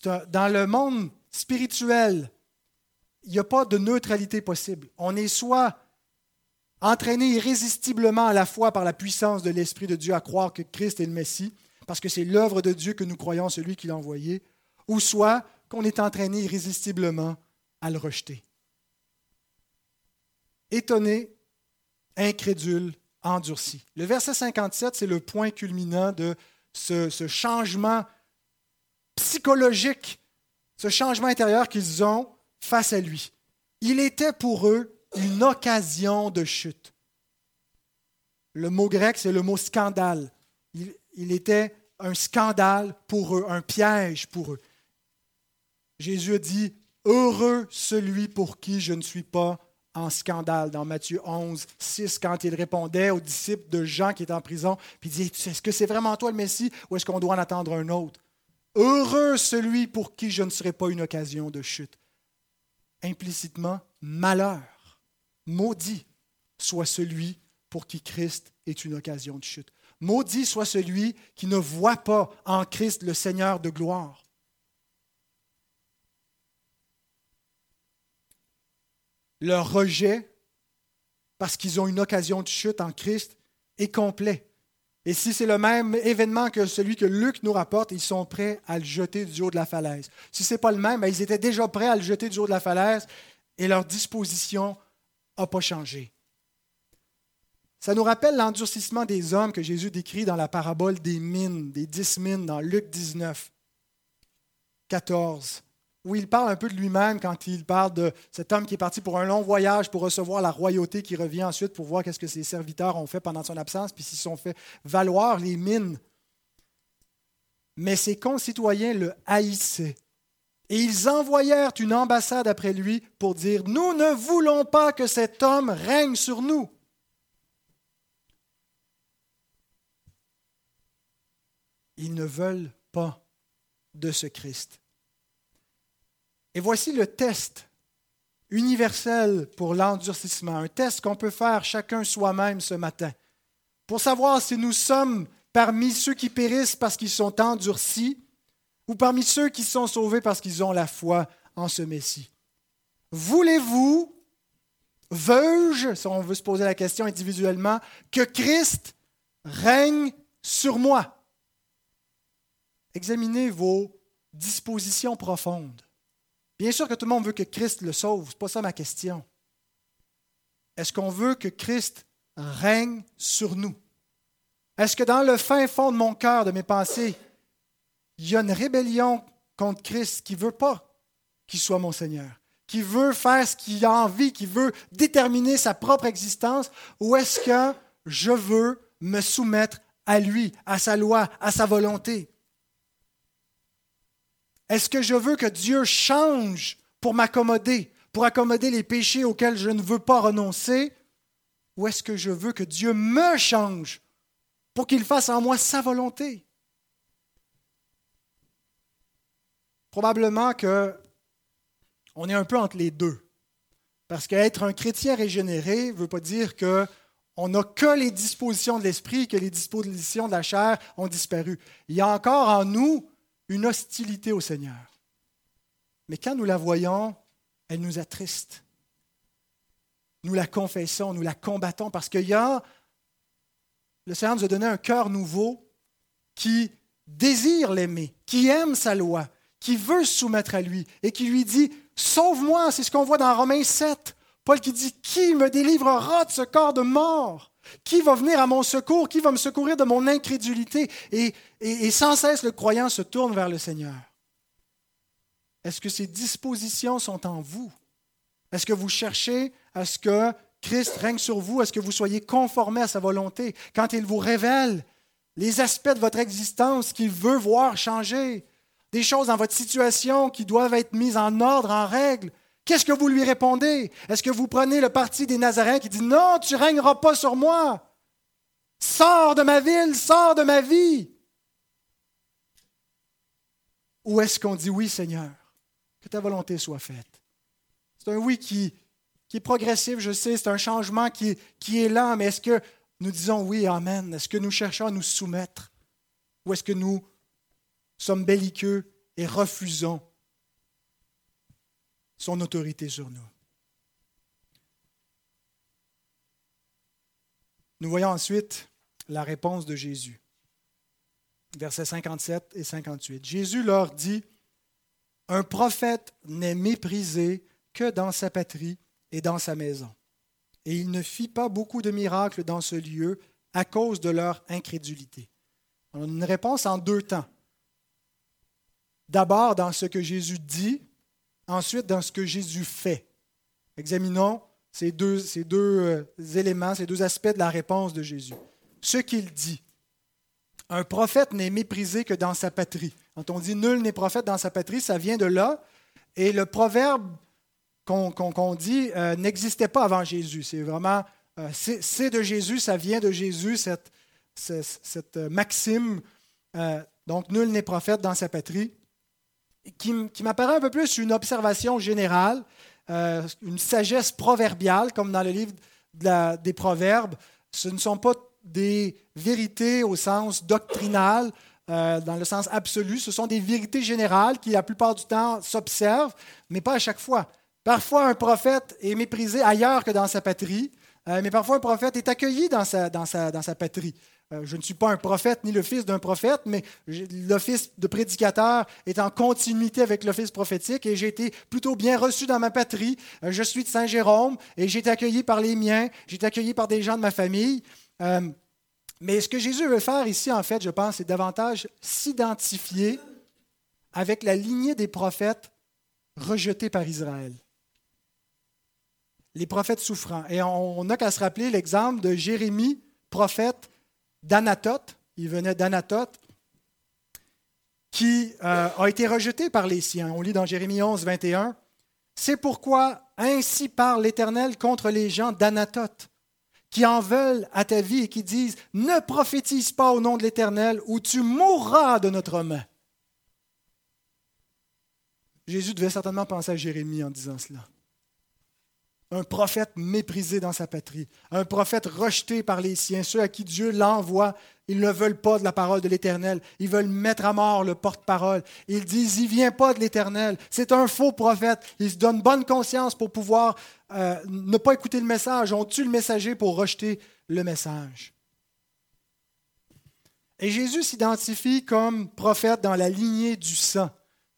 dans le monde spirituel, il n'y a pas de neutralité possible. On est soit entraîné irrésistiblement à la fois par la puissance de l'Esprit de Dieu à croire que Christ est le Messie, parce que c'est l'œuvre de Dieu que nous croyons celui qui l'a envoyé, ou soit qu'on est entraîné irrésistiblement à le rejeter. Étonné incrédule, endurci. Le verset 57, c'est le point culminant de ce changement psychologique, ce changement intérieur qu'ils ont face à lui. Il était pour eux une occasion de chute. Le mot grec, c'est le mot scandale. Il, était un scandale pour eux, un piège pour eux. Jésus dit, Heureux celui pour qui je ne suis pas en scandale dans Matthieu 11, 6, quand il répondait aux disciples de Jean qui est en prison, puis il dit, est-ce que c'est vraiment toi le Messie ou est-ce qu'on doit en attendre un autre? Heureux celui pour qui je ne serai pas une occasion de chute. Implicitement, malheur, maudit soit celui pour qui Christ est une occasion de chute. Maudit soit celui qui ne voit pas en Christ le Seigneur de gloire. Leur rejet, parce qu'ils ont une occasion de chute en Christ, est complet. Et si c'est le même événement que celui que Luc nous rapporte, ils sont prêts à le jeter du haut de la falaise. Si ce n'est pas le même, ben, ils étaient déjà prêts à le jeter du haut de la falaise et leur disposition n'a pas changé. Ça nous rappelle l'endurcissement des hommes que Jésus décrit dans la parabole des mines, des dix mines dans Luc 19, 14 où il parle un peu de lui-même quand il parle de cet homme qui est parti pour un long voyage pour recevoir la royauté, qui revient ensuite pour voir qu'est-ce que ses serviteurs ont fait pendant son absence, puis s'ils sont fait valoir les mines. Mais ses concitoyens le haïssaient. Et ils envoyèrent une ambassade après lui pour dire, Nous ne voulons pas que cet homme règne sur nous. Ils ne veulent pas de ce Christ. Et voici le test universel pour l'endurcissement, un test qu'on peut faire chacun soi-même ce matin, pour savoir si nous sommes parmi ceux qui périssent parce qu'ils sont endurcis ou parmi ceux qui sont sauvés parce qu'ils ont la foi en ce Messie. Voulez-vous, veux-je, si on veut se poser la question individuellement, que Christ règne sur moi? Examinez vos dispositions profondes. Bien sûr que tout le monde veut que Christ le sauve, ce n'est pas ça ma question. Est-ce qu'on veut que Christ règne sur nous? Est-ce que dans le fin fond de mon cœur, de mes pensées, il y a une rébellion contre Christ qui ne veut pas qu'il soit mon Seigneur, qui veut faire ce qu'il a envie, qui veut déterminer sa propre existence, ou est-ce que je veux me soumettre à lui, à sa loi, à sa volonté? Est-ce que je veux que Dieu change pour m'accommoder, pour accommoder les péchés auxquels je ne veux pas renoncer? Ou est-ce que je veux que Dieu me change pour qu'il fasse en moi sa volonté? Probablement que on est un peu entre les deux. Parce qu'être un chrétien régénéré ne veut pas dire qu'on n'a que les dispositions de l'esprit, que les dispositions de la chair ont disparu. Il y a encore en nous une hostilité au Seigneur. Mais quand nous la voyons, elle nous attriste. Nous la confessons, nous la combattons parce qu'il y a, le Seigneur nous a donné un cœur nouveau qui désire l'aimer, qui aime sa loi, qui veut se soumettre à lui et qui lui dit Sauve-moi, c'est ce qu'on voit dans Romains 7. Paul qui dit Qui me délivrera de ce corps de mort? Qui va venir à mon secours? Qui va me secourir de mon incrédulité? Et, sans cesse, le croyant se tourne vers le Seigneur. Est-ce que ces dispositions sont en vous? Est-ce que vous cherchez à ce que Christ règne sur vous? Est-ce que vous soyez conformé à sa volonté? Quand il vous révèle les aspects de votre existence qu'il veut voir changer, des choses dans votre situation qui doivent être mises en ordre, en règle? Qu'est-ce que vous lui répondez? Est-ce que vous prenez le parti des Nazaréens qui dit Non, tu ne régneras pas sur moi. Sors de ma ville, sors de ma vie. Ou est-ce qu'on dit Oui, Seigneur, que ta volonté soit faite? C'est un oui qui, qui est progressif, je sais, c'est un changement qui, qui est lent, mais est-ce que nous disons oui, Amen? Est-ce que nous cherchons à nous soumettre? Ou est-ce que nous sommes belliqueux et refusons son autorité sur nous. Nous voyons ensuite la réponse de Jésus. Versets 57 et 58. Jésus leur dit, Un prophète n'est méprisé que dans sa patrie et dans sa maison. et il ne fit pas beaucoup de miracles dans ce lieu à cause de leur incrédulité. On a une réponse en deux temps. D'abord dans ce que Jésus dit, ensuite dans ce que Jésus fait. Examinons ces deux, euh, éléments, ces deux aspects de la réponse de Jésus. Ce qu'il dit. Un prophète n'est méprisé que dans sa patrie. Quand on dit nul n'est prophète dans sa patrie, ça vient de là. Et le proverbe qu'on dit euh, n'existait pas avant Jésus. C'est vraiment, euh, c'est de Jésus, ça vient de Jésus, cette, cette, maxime. donc, nul n'est prophète dans sa patrie qui, m'apparaît un peu plus une observation générale, euh, une sagesse proverbiale, comme dans le livre des Proverbes. Ce ne sont pas des vérités au sens doctrinal, euh, dans le sens absolu. Ce sont des vérités générales qui, la plupart du temps, s'observent, mais pas à chaque fois. Parfois, un prophète est méprisé ailleurs que dans sa patrie, euh, mais parfois, un prophète est accueilli dans sa, dans dans sa patrie. Euh, je ne suis pas un prophète ni le fils d'un prophète, mais l'office de prédicateur est en continuité avec l'office prophétique et j'ai été plutôt bien reçu dans ma patrie. Euh, je suis de Saint-Jérôme et j'ai été accueilli par les miens, j'ai été accueilli par des gens de ma famille. Euh, mais ce que Jésus veut faire ici, en fait, je pense, c'est davantage s'identifier avec la lignée des prophètes rejetés par Israël. Les prophètes souffrants. Et on n'a qu'à se rappeler l'exemple de Jérémie, prophète, d'Anatote, il venait d'Anatote, qui euh, a été rejeté par les siens. On lit dans Jérémie 11, 21. C'est pourquoi ainsi parle l'Éternel contre les gens d'Anatote, qui en veulent à ta vie et qui disent Ne prophétise pas au nom de l'Éternel, ou tu mourras de notre main. Jésus devait certainement penser à Jérémie en disant cela un prophète méprisé dans sa patrie, un prophète rejeté par les siens, ceux à qui Dieu l'envoie, ils ne veulent pas de la parole de l'Éternel, ils veulent mettre à mort le porte-parole. Ils disent, il vient pas de l'Éternel, c'est un faux prophète, il se donne bonne conscience pour pouvoir euh, ne pas écouter le message, on tue le messager pour rejeter le message. Et Jésus s'identifie comme prophète dans la lignée du sang.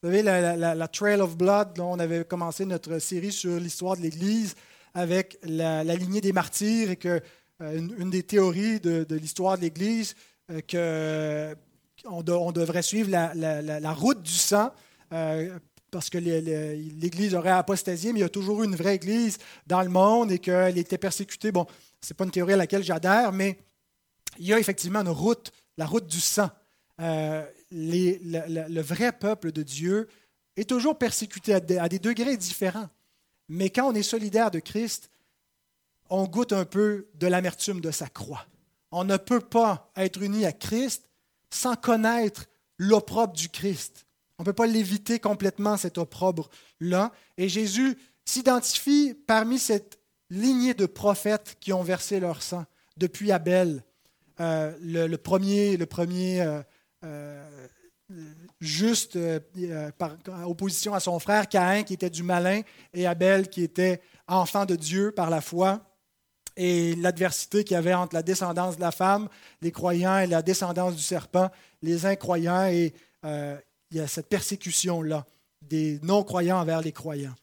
Vous savez, la, Trail of Blood, dont on avait commencé notre série sur l'histoire de l'Église avec la, lignée des martyrs et que euh, une, des théories de, l'histoire de l'Église, euh, devrait suivre la, route du sang, euh, parce que l'Église aurait apostasié, mais il y a toujours eu une vraie Église dans le monde et qu'elle était persécutée. Bon, ce n'est pas une théorie à laquelle j'adhère, mais il y a effectivement une route, la route du sang le, vrai peuple de Dieu est toujours persécuté à des, degrés différents. Mais quand on est solidaire de Christ, on goûte un peu de l'amertume de sa croix. On ne peut pas être uni à Christ sans connaître l'opprobre du Christ. On ne peut pas l'éviter complètement, cet opprobre-là. Et Jésus s'identifie parmi cette lignée de prophètes qui ont versé leur sang depuis Abel, euh, le, premier, le premier euh, euh, juste euh, euh, par opposition à son frère Caïn qui était du malin et Abel qui était enfant de Dieu par la foi et l'adversité qu'il y avait entre la descendance de la femme, les croyants, et la descendance du serpent, les incroyants, et il y a cette persécution-là des non-croyants envers les croyants.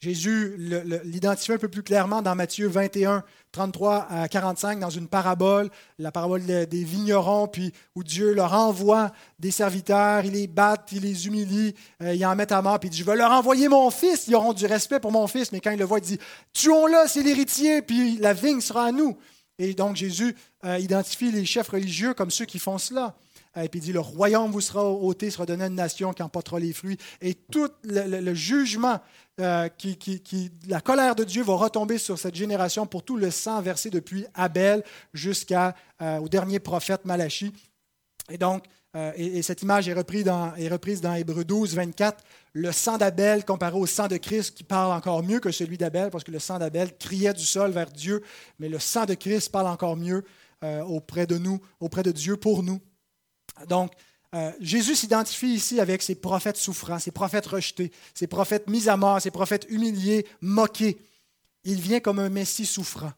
Jésus l'identifie un peu plus clairement dans Matthieu 21, 33 à 45, dans une parabole, la parabole des vignerons, puis où Dieu leur envoie des serviteurs, il les bat, il les humilie, euh, il en met à mort, puis il dit, je vais leur envoyer mon fils, ils auront du respect pour mon fils, mais quand il le voit, il dit, tuons-le, c'est l'héritier, puis la vigne sera à nous. Et donc Jésus euh, identifie les chefs religieux comme ceux qui font cela. Euh, et puis il dit, le royaume vous sera ôté, sera donné à une nation qui emportera les fruits. Et tout le, jugement, euh, qui, la colère de Dieu va retomber sur cette génération pour tout le sang versé depuis Abel jusqu'au euh, dernier prophète Malachi. Et donc, et, cette image est reprise, dans, reprise dans Hébreu 12, 24. Le sang d'Abel comparé au sang de Christ qui parle encore mieux que celui d'Abel, parce que le sang d'Abel criait du sol vers Dieu, mais le sang de Christ parle encore mieux auprès de nous, auprès de Dieu pour nous. Donc, euh, Jésus s'identifie ici avec ses prophètes souffrants, ses prophètes rejetés, ses prophètes mis à mort, ses prophètes humiliés, moqués. Il vient comme un Messie souffrant,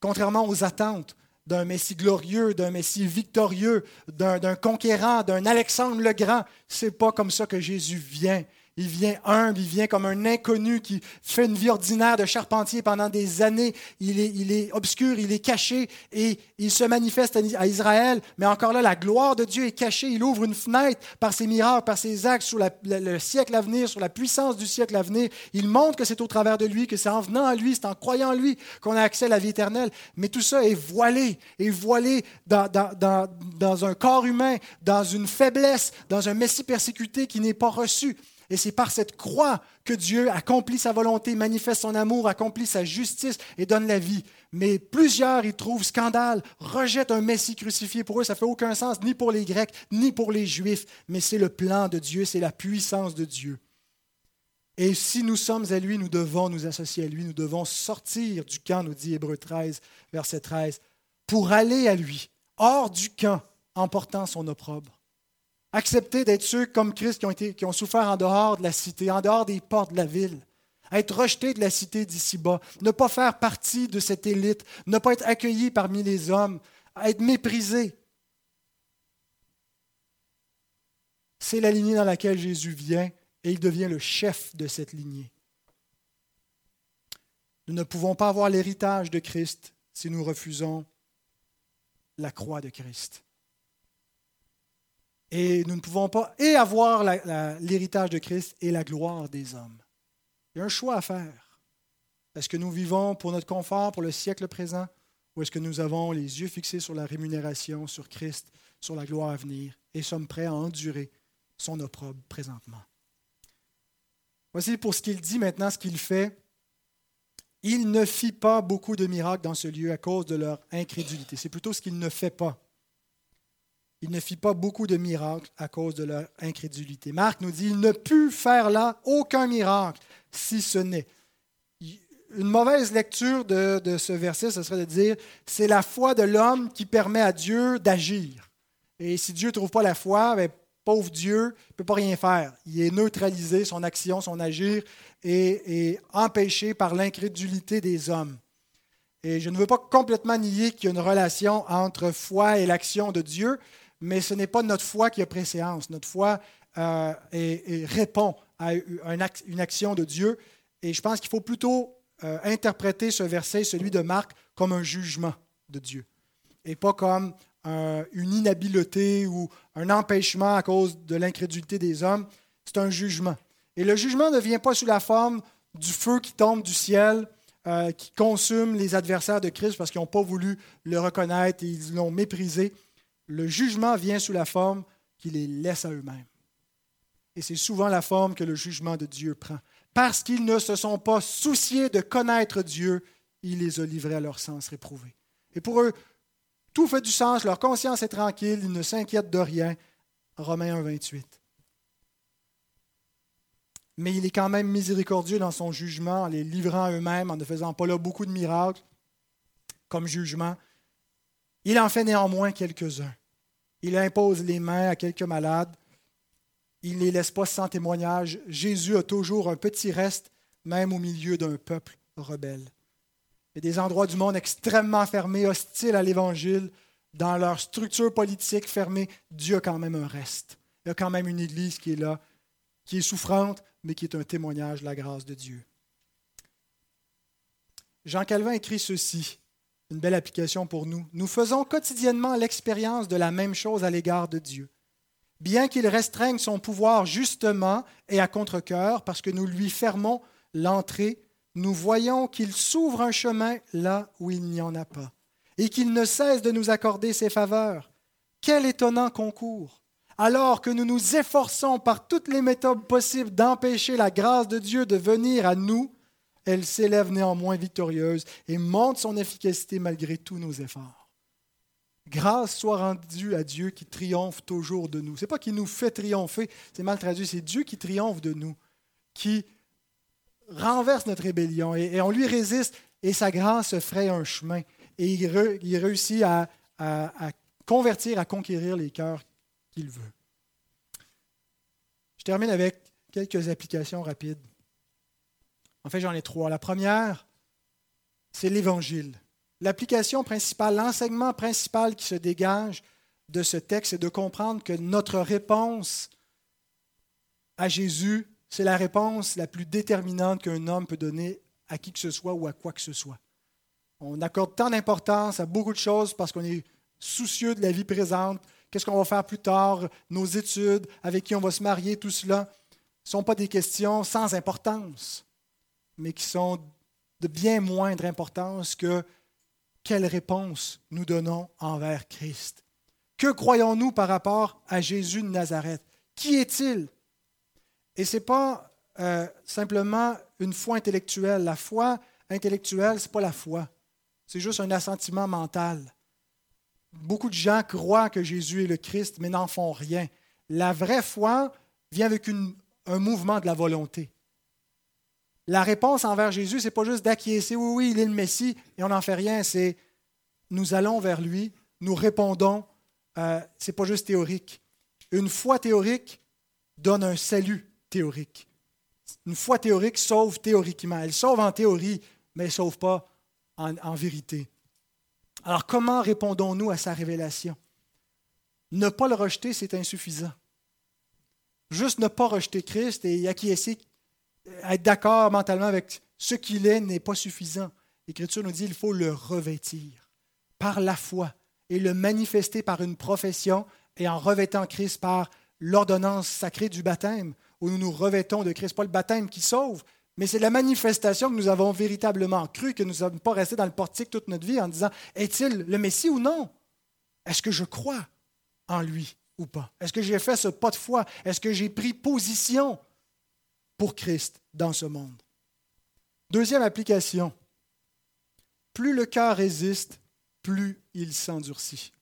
contrairement aux attentes d'un Messie glorieux, d'un Messie victorieux, d'un conquérant, d'un Alexandre le Grand. C'est pas comme ça que Jésus vient. Il vient humble, il vient comme un inconnu qui fait une vie ordinaire de charpentier pendant des années. Il est, il est obscur, il est caché et il se manifeste à Israël. Mais encore là, la gloire de Dieu est cachée. Il ouvre une fenêtre par ses miracles, par ses actes sur le siècle à venir, sur la puissance du siècle à venir. Il montre que c'est au travers de lui, que c'est en venant à lui, c'est en croyant en lui qu'on a accès à la vie éternelle. Mais tout ça est voilé, est voilé dans, dans, dans un corps humain, dans une faiblesse, dans un Messie persécuté qui n'est pas reçu. Et c'est par cette croix que Dieu accomplit sa volonté, manifeste son amour, accomplit sa justice et donne la vie. Mais plusieurs y trouvent scandale, rejettent un Messie crucifié. Pour eux, ça ne fait aucun sens, ni pour les Grecs, ni pour les Juifs. Mais c'est le plan de Dieu, c'est la puissance de Dieu. Et si nous sommes à lui, nous devons nous associer à lui, nous devons sortir du camp, nous dit Hébreu 13, verset 13, pour aller à lui, hors du camp, en portant son opprobre. Accepter d'être ceux comme Christ qui ont, souffert en dehors de la cité, en dehors des portes de la ville. Être rejeté de la cité d'ici-bas. Ne pas faire partie de cette élite. Ne pas être accueilli parmi les hommes. Être méprisé. C'est la lignée dans laquelle Jésus vient et il devient le chef de cette lignée. Nous ne pouvons pas avoir l'héritage de Christ si nous refusons la croix de Christ. Et nous ne pouvons pas et avoir l'héritage de Christ et la gloire des hommes. Il y a un choix à faire. Est-ce que nous vivons pour notre confort, pour le siècle présent, ou est-ce que nous avons les yeux fixés sur la rémunération, sur Christ, sur la gloire à venir, et sommes prêts à endurer son opprobre présentement? Voici pour ce qu'il dit maintenant, ce qu'il fait. Il ne fit pas beaucoup de miracles dans ce lieu à cause de leur incrédulité. C'est plutôt ce qu'il ne fait pas il ne fit pas beaucoup de miracles à cause de leur incrédulité. Marc nous dit, il ne put faire là aucun miracle, si ce n'est. Une mauvaise lecture de, ce verset, ce serait de dire, c'est la foi de l'homme qui permet à Dieu d'agir. Et si Dieu ne trouve pas la foi, ben, pauvre Dieu, il ne peut pas rien faire. Il est neutralisé, son action, son agir est empêché par l'incrédulité des hommes. Et je ne veux pas complètement nier qu'il y a une relation entre foi et l'action de Dieu, mais ce n'est pas notre foi qui a préséance. Notre foi euh, répond à une action de Dieu. Et je pense qu'il faut plutôt euh, interpréter ce verset, celui de Marc, comme un jugement de Dieu et pas comme euh, une inhabileté ou un empêchement à cause de l'incrédulité des hommes. C'est un jugement. Et le jugement ne vient pas sous la forme du feu qui tombe du ciel, qui consume les adversaires de Christ parce qu'ils n'ont pas voulu le reconnaître et ils l'ont méprisé le jugement vient sous la forme qui les laisse à eux-mêmes. Et c'est souvent la forme que le jugement de Dieu prend. Parce qu'ils ne se sont pas souciés de connaître Dieu, il les a livrés à leur sens réprouvé. Et pour eux, tout fait du sens, leur conscience est tranquille, ils ne s'inquiètent de rien. Romains 1, 28. Mais il est quand même miséricordieux dans son jugement en les livrant à eux-mêmes, en ne faisant pas là beaucoup de miracles comme jugement. Il en fait néanmoins quelques-uns. Il impose les mains à quelques malades. Il ne les laisse pas sans témoignage. Jésus a toujours un petit reste, même au milieu d'un peuple rebelle. Il y a des endroits du monde extrêmement fermés, hostiles à l'Évangile, dans leur structure politique fermée. Dieu a quand même un reste. Il y a quand même une Église qui est là, qui est souffrante, mais qui est un témoignage de la grâce de Dieu. Jean Calvin écrit ceci une belle application pour nous. Nous faisons quotidiennement l'expérience de la même chose à l'égard de Dieu. Bien qu'il restreigne son pouvoir justement et à contre-coeur, parce que nous lui fermons l'entrée, nous voyons qu'il s'ouvre un chemin là où il n'y en a pas, et qu'il ne cesse de nous accorder ses faveurs. Quel étonnant concours alors que nous nous efforçons par toutes les méthodes possibles d'empêcher la grâce de Dieu de venir à nous, elle s'élève néanmoins victorieuse et montre son efficacité malgré tous nos efforts. Grâce soit rendue à Dieu qui triomphe toujours de nous. Ce n'est pas qu'il nous fait triompher, c'est mal traduit, c'est Dieu qui triomphe de nous, qui renverse notre rébellion et, on lui résiste et sa grâce se ferait un chemin. Et il, réussit à convertir, à conquérir les cœurs qu'il veut. Je termine avec quelques applications rapides. En fait, j'en ai trois. La première, c'est l'Évangile. L'application principale, l'enseignement principal qui se dégage de ce texte, c'est de comprendre que notre réponse à Jésus, c'est la réponse la plus déterminante qu'un homme peut donner à qui que ce soit ou à quoi que ce soit. On accorde tant d'importance à beaucoup de choses parce qu'on est soucieux de la vie présente, qu'est-ce qu'on va faire plus tard, nos études, avec qui on va se marier, tout cela ne sont pas des questions sans importance, mais qui sont de bien moindre importance que quelle réponse nous donnons envers Christ. Que croyons-nous par rapport à Jésus de Nazareth? Qui est-il? Et ce n'est pas euh, simplement une foi intellectuelle. La foi intellectuelle, ce n'est pas la foi. C'est juste un assentiment mental. Beaucoup de gens croient que Jésus est le Christ, mais n'en font rien. La vraie foi vient avec un mouvement de la volonté. La réponse envers Jésus, ce n'est pas juste d'acquiescer, oui, oui, il est le Messie, et on n'en fait rien, c'est nous allons vers lui, nous répondons, euh, ce n'est pas juste théorique. Une foi théorique donne un salut théorique. Une foi théorique sauve théoriquement. Elle sauve en théorie, mais elle ne sauve pas en, vérité. Alors comment répondons-nous à sa révélation? Ne pas le rejeter, c'est insuffisant. Juste ne pas rejeter Christ et acquiescer, être d'accord mentalement avec ce qu'il est n'est pas suffisant. L'Écriture nous dit qu'il faut le revêtir par la foi et le manifester par une profession et en revêtant Christ par l'ordonnance sacrée du baptême, où nous nous revêtons de Christ. Pas le baptême qui sauve, mais c'est la manifestation que nous avons véritablement cru, que nous ne sommes pas restés dans le portique toute notre vie en disant Est-il le Messie ou non? Est-ce que je crois en lui ou pas? Est-ce que j'ai fait ce pas de foi? Est-ce que j'ai pris position pour Christ dans ce monde Deuxième application plus le cœur résiste, plus il s'endurcit.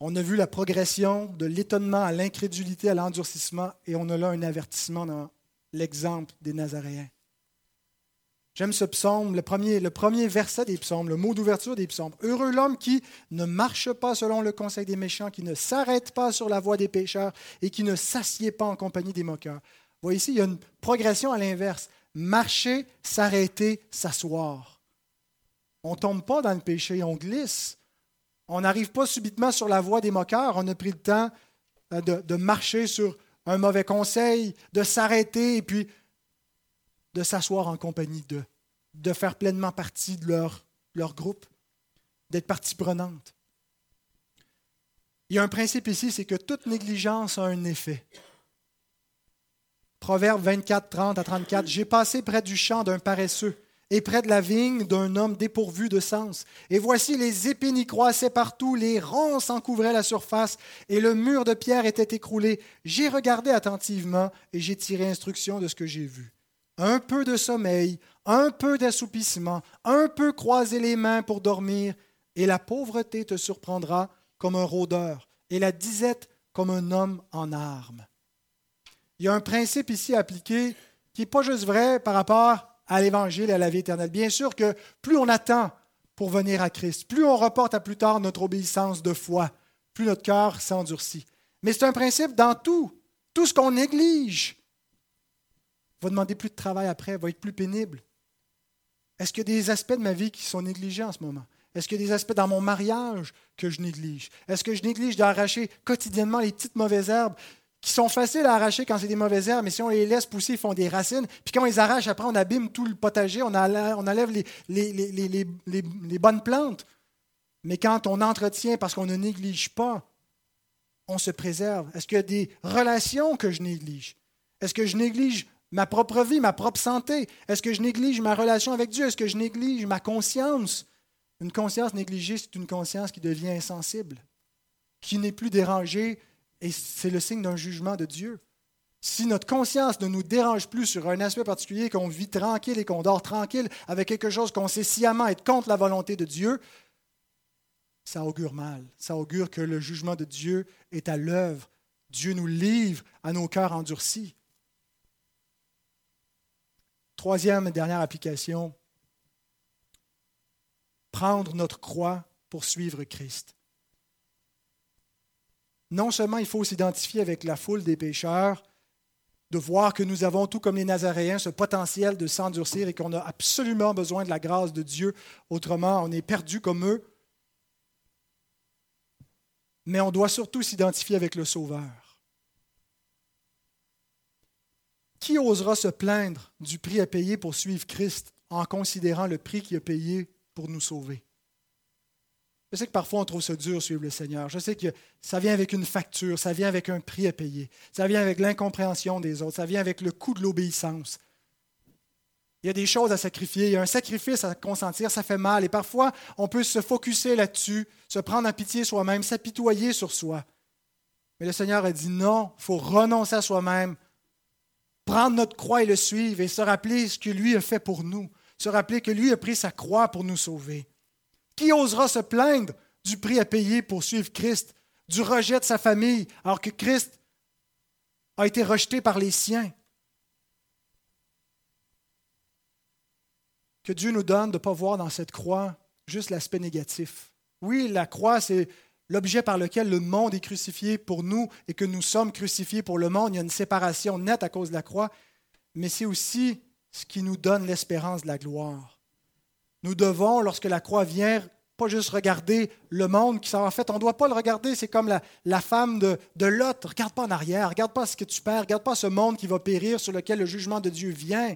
On a vu la progression de l'étonnement à l'incrédulité, à l'endurcissement, et on a là un avertissement dans l'exemple des Nazaréens. J'aime ce psaume, le premier, verset des psaumes, le mot d'ouverture des psaumes. Heureux l'homme qui ne marche pas selon le conseil des méchants, qui ne s'arrête pas sur la voie des pécheurs et qui ne s'assied pas en compagnie des moqueurs. Vous voyez ici, il y a une progression à l'inverse. Marcher, s'arrêter, s'asseoir. On ne tombe pas dans le péché, on glisse. On n'arrive pas subitement sur la voie des moqueurs. On a pris le temps euh, de marcher sur un mauvais conseil, de s'arrêter et puis de s'asseoir en compagnie d'eux, de faire pleinement partie de leur, groupe, d'être partie prenante. Il y a un principe ici, c'est que toute négligence a un effet. Proverbe 24, 30 à 34. J'ai passé près du champ d'un paresseux et près de la vigne d'un homme dépourvu de sens. Et voici les épines y croissaient partout, les ronces en couvraient la surface, et le mur de pierre était écroulé. J'ai regardé attentivement, et j'ai tiré instruction de ce que j'ai vu. Un peu de sommeil, un peu d'assoupissement, un peu croiser les mains pour dormir, et la pauvreté te surprendra comme un rôdeur, et la disette comme un homme en armes. Il y a un principe ici appliqué qui n'est pas juste vrai par rapport à l'Évangile et à la vie éternelle. Bien sûr que plus on attend pour venir à Christ, plus on reporte à plus tard notre obéissance de foi, plus notre cœur s'endurcit. Mais c'est un principe dans tout. Tout ce qu'on néglige va demander plus de travail après, va être plus pénible. Est-ce qu'il y a des aspects de ma vie qui sont négligés en ce moment? Est-ce qu'il y a des aspects dans mon mariage que je néglige? Est-ce que je néglige d'arracher quotidiennement les petites mauvaises herbes? qui sont faciles à arracher quand c'est des mauvaises herbes, mais si on les laisse pousser, ils font des racines. Puis quand on les arrache, après, on abîme tout le potager, on enlève les, les, bonnes plantes. Mais quand on entretient parce qu'on ne néglige pas, on se préserve. Est-ce qu'il y a des relations que je néglige? Est-ce que je néglige ma propre vie, ma propre santé? Est-ce que je néglige ma relation avec Dieu? Est-ce que je néglige ma conscience? Une conscience négligée, c'est une conscience qui devient insensible, qui n'est plus dérangée et c'est le signe d'un jugement de Dieu. Si notre conscience ne nous dérange plus sur un aspect particulier, qu'on vit tranquille et qu'on dort tranquille avec quelque chose qu'on sait sciemment être contre la volonté de Dieu, ça augure mal. Ça augure que le jugement de Dieu est à l'œuvre. Dieu nous livre à nos cœurs endurcis. Troisième et dernière application, prendre notre croix pour suivre Christ non seulement il faut s'identifier avec la foule des pécheurs, de voir que nous avons, tout comme les Nazaréens, ce potentiel de s'endurcir et qu'on a absolument besoin de la grâce de Dieu, autrement on est perdu comme eux. Mais on doit surtout s'identifier avec le Sauveur. Qui osera se plaindre du prix à payer pour suivre Christ en considérant le prix qu'il a payé pour nous sauver? Je sais que parfois on trouve ça dur suivre le Seigneur. Je sais que ça vient avec une facture, ça vient avec un prix à payer, ça vient avec l'incompréhension des autres, ça vient avec le coût de l'obéissance. Il y a des choses à sacrifier, il y a un sacrifice à consentir, ça fait mal. Et parfois, on peut se focuser là-dessus, se prendre en pitié soi-même, s'apitoyer sur soi. Mais le Seigneur a dit non, il faut renoncer à soi-même, prendre notre croix et le suivre et se rappeler ce que lui a fait pour nous, se rappeler que lui a pris sa croix pour nous sauver. Qui osera se plaindre du prix à payer pour suivre Christ, du rejet de sa famille, alors que Christ a été rejeté par les siens? Que Dieu nous donne de ne pas voir dans cette croix juste l'aspect négatif. Oui, la croix, c'est l'objet par lequel le monde est crucifié pour nous et que nous sommes crucifiés pour le monde. Il y a une séparation nette à cause de la croix, mais c'est aussi ce qui nous donne l'espérance de la gloire. Nous devons, lorsque la croix vient, pas juste regarder le monde qui En fait, on ne doit pas le regarder. C'est comme la, femme de, de Lot. Regarde pas en arrière, regarde pas ce que tu perds, regarde pas ce monde qui va périr sur lequel le jugement de Dieu vient.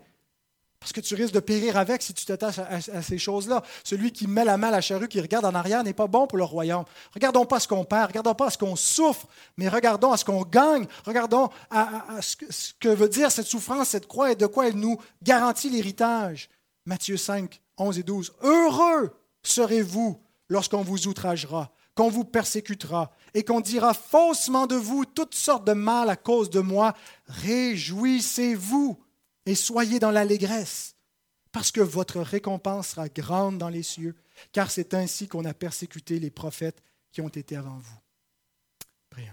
Parce que tu risques de périr avec si tu t'attaches à, ces choses-là. Celui qui met la main à la charrue, qui regarde en arrière, n'est pas bon pour le royaume. Regardons pas ce qu'on perd, regardons pas ce qu'on souffre, mais regardons à ce qu'on gagne. Regardons à, ce, que, ce que veut dire cette souffrance, cette croix et de quoi elle nous garantit l'héritage. Matthieu 5, 11 et 12. Heureux serez-vous lorsqu'on vous outragera, qu'on vous persécutera et qu'on dira faussement de vous toutes sortes de mal à cause de moi. Réjouissez-vous et soyez dans l'allégresse, parce que votre récompense sera grande dans les cieux, car c'est ainsi qu'on a persécuté les prophètes qui ont été avant vous. Prions.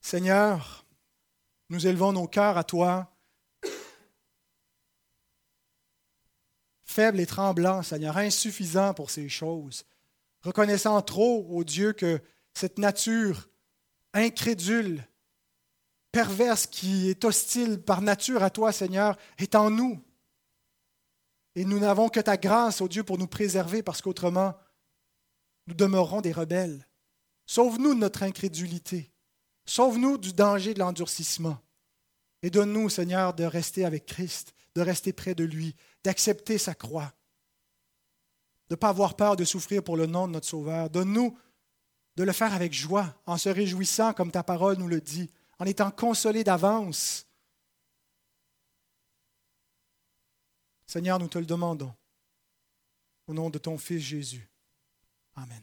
Seigneur, nous élevons nos cœurs à toi faible et tremblant, Seigneur, insuffisant pour ces choses, reconnaissant trop, ô Dieu, que cette nature incrédule, perverse, qui est hostile par nature à toi, Seigneur, est en nous. Et nous n'avons que ta grâce, ô Dieu, pour nous préserver, parce qu'autrement, nous demeurons des rebelles. Sauve-nous de notre incrédulité. Sauve-nous du danger de l'endurcissement. Et donne-nous, Seigneur, de rester avec Christ, de rester près de lui, d'accepter sa croix, de ne pas avoir peur de souffrir pour le nom de notre Sauveur. Donne-nous de le faire avec joie, en se réjouissant, comme ta parole nous le dit, en étant consolés d'avance. Seigneur, nous te le demandons. Au nom de ton Fils Jésus. Amen.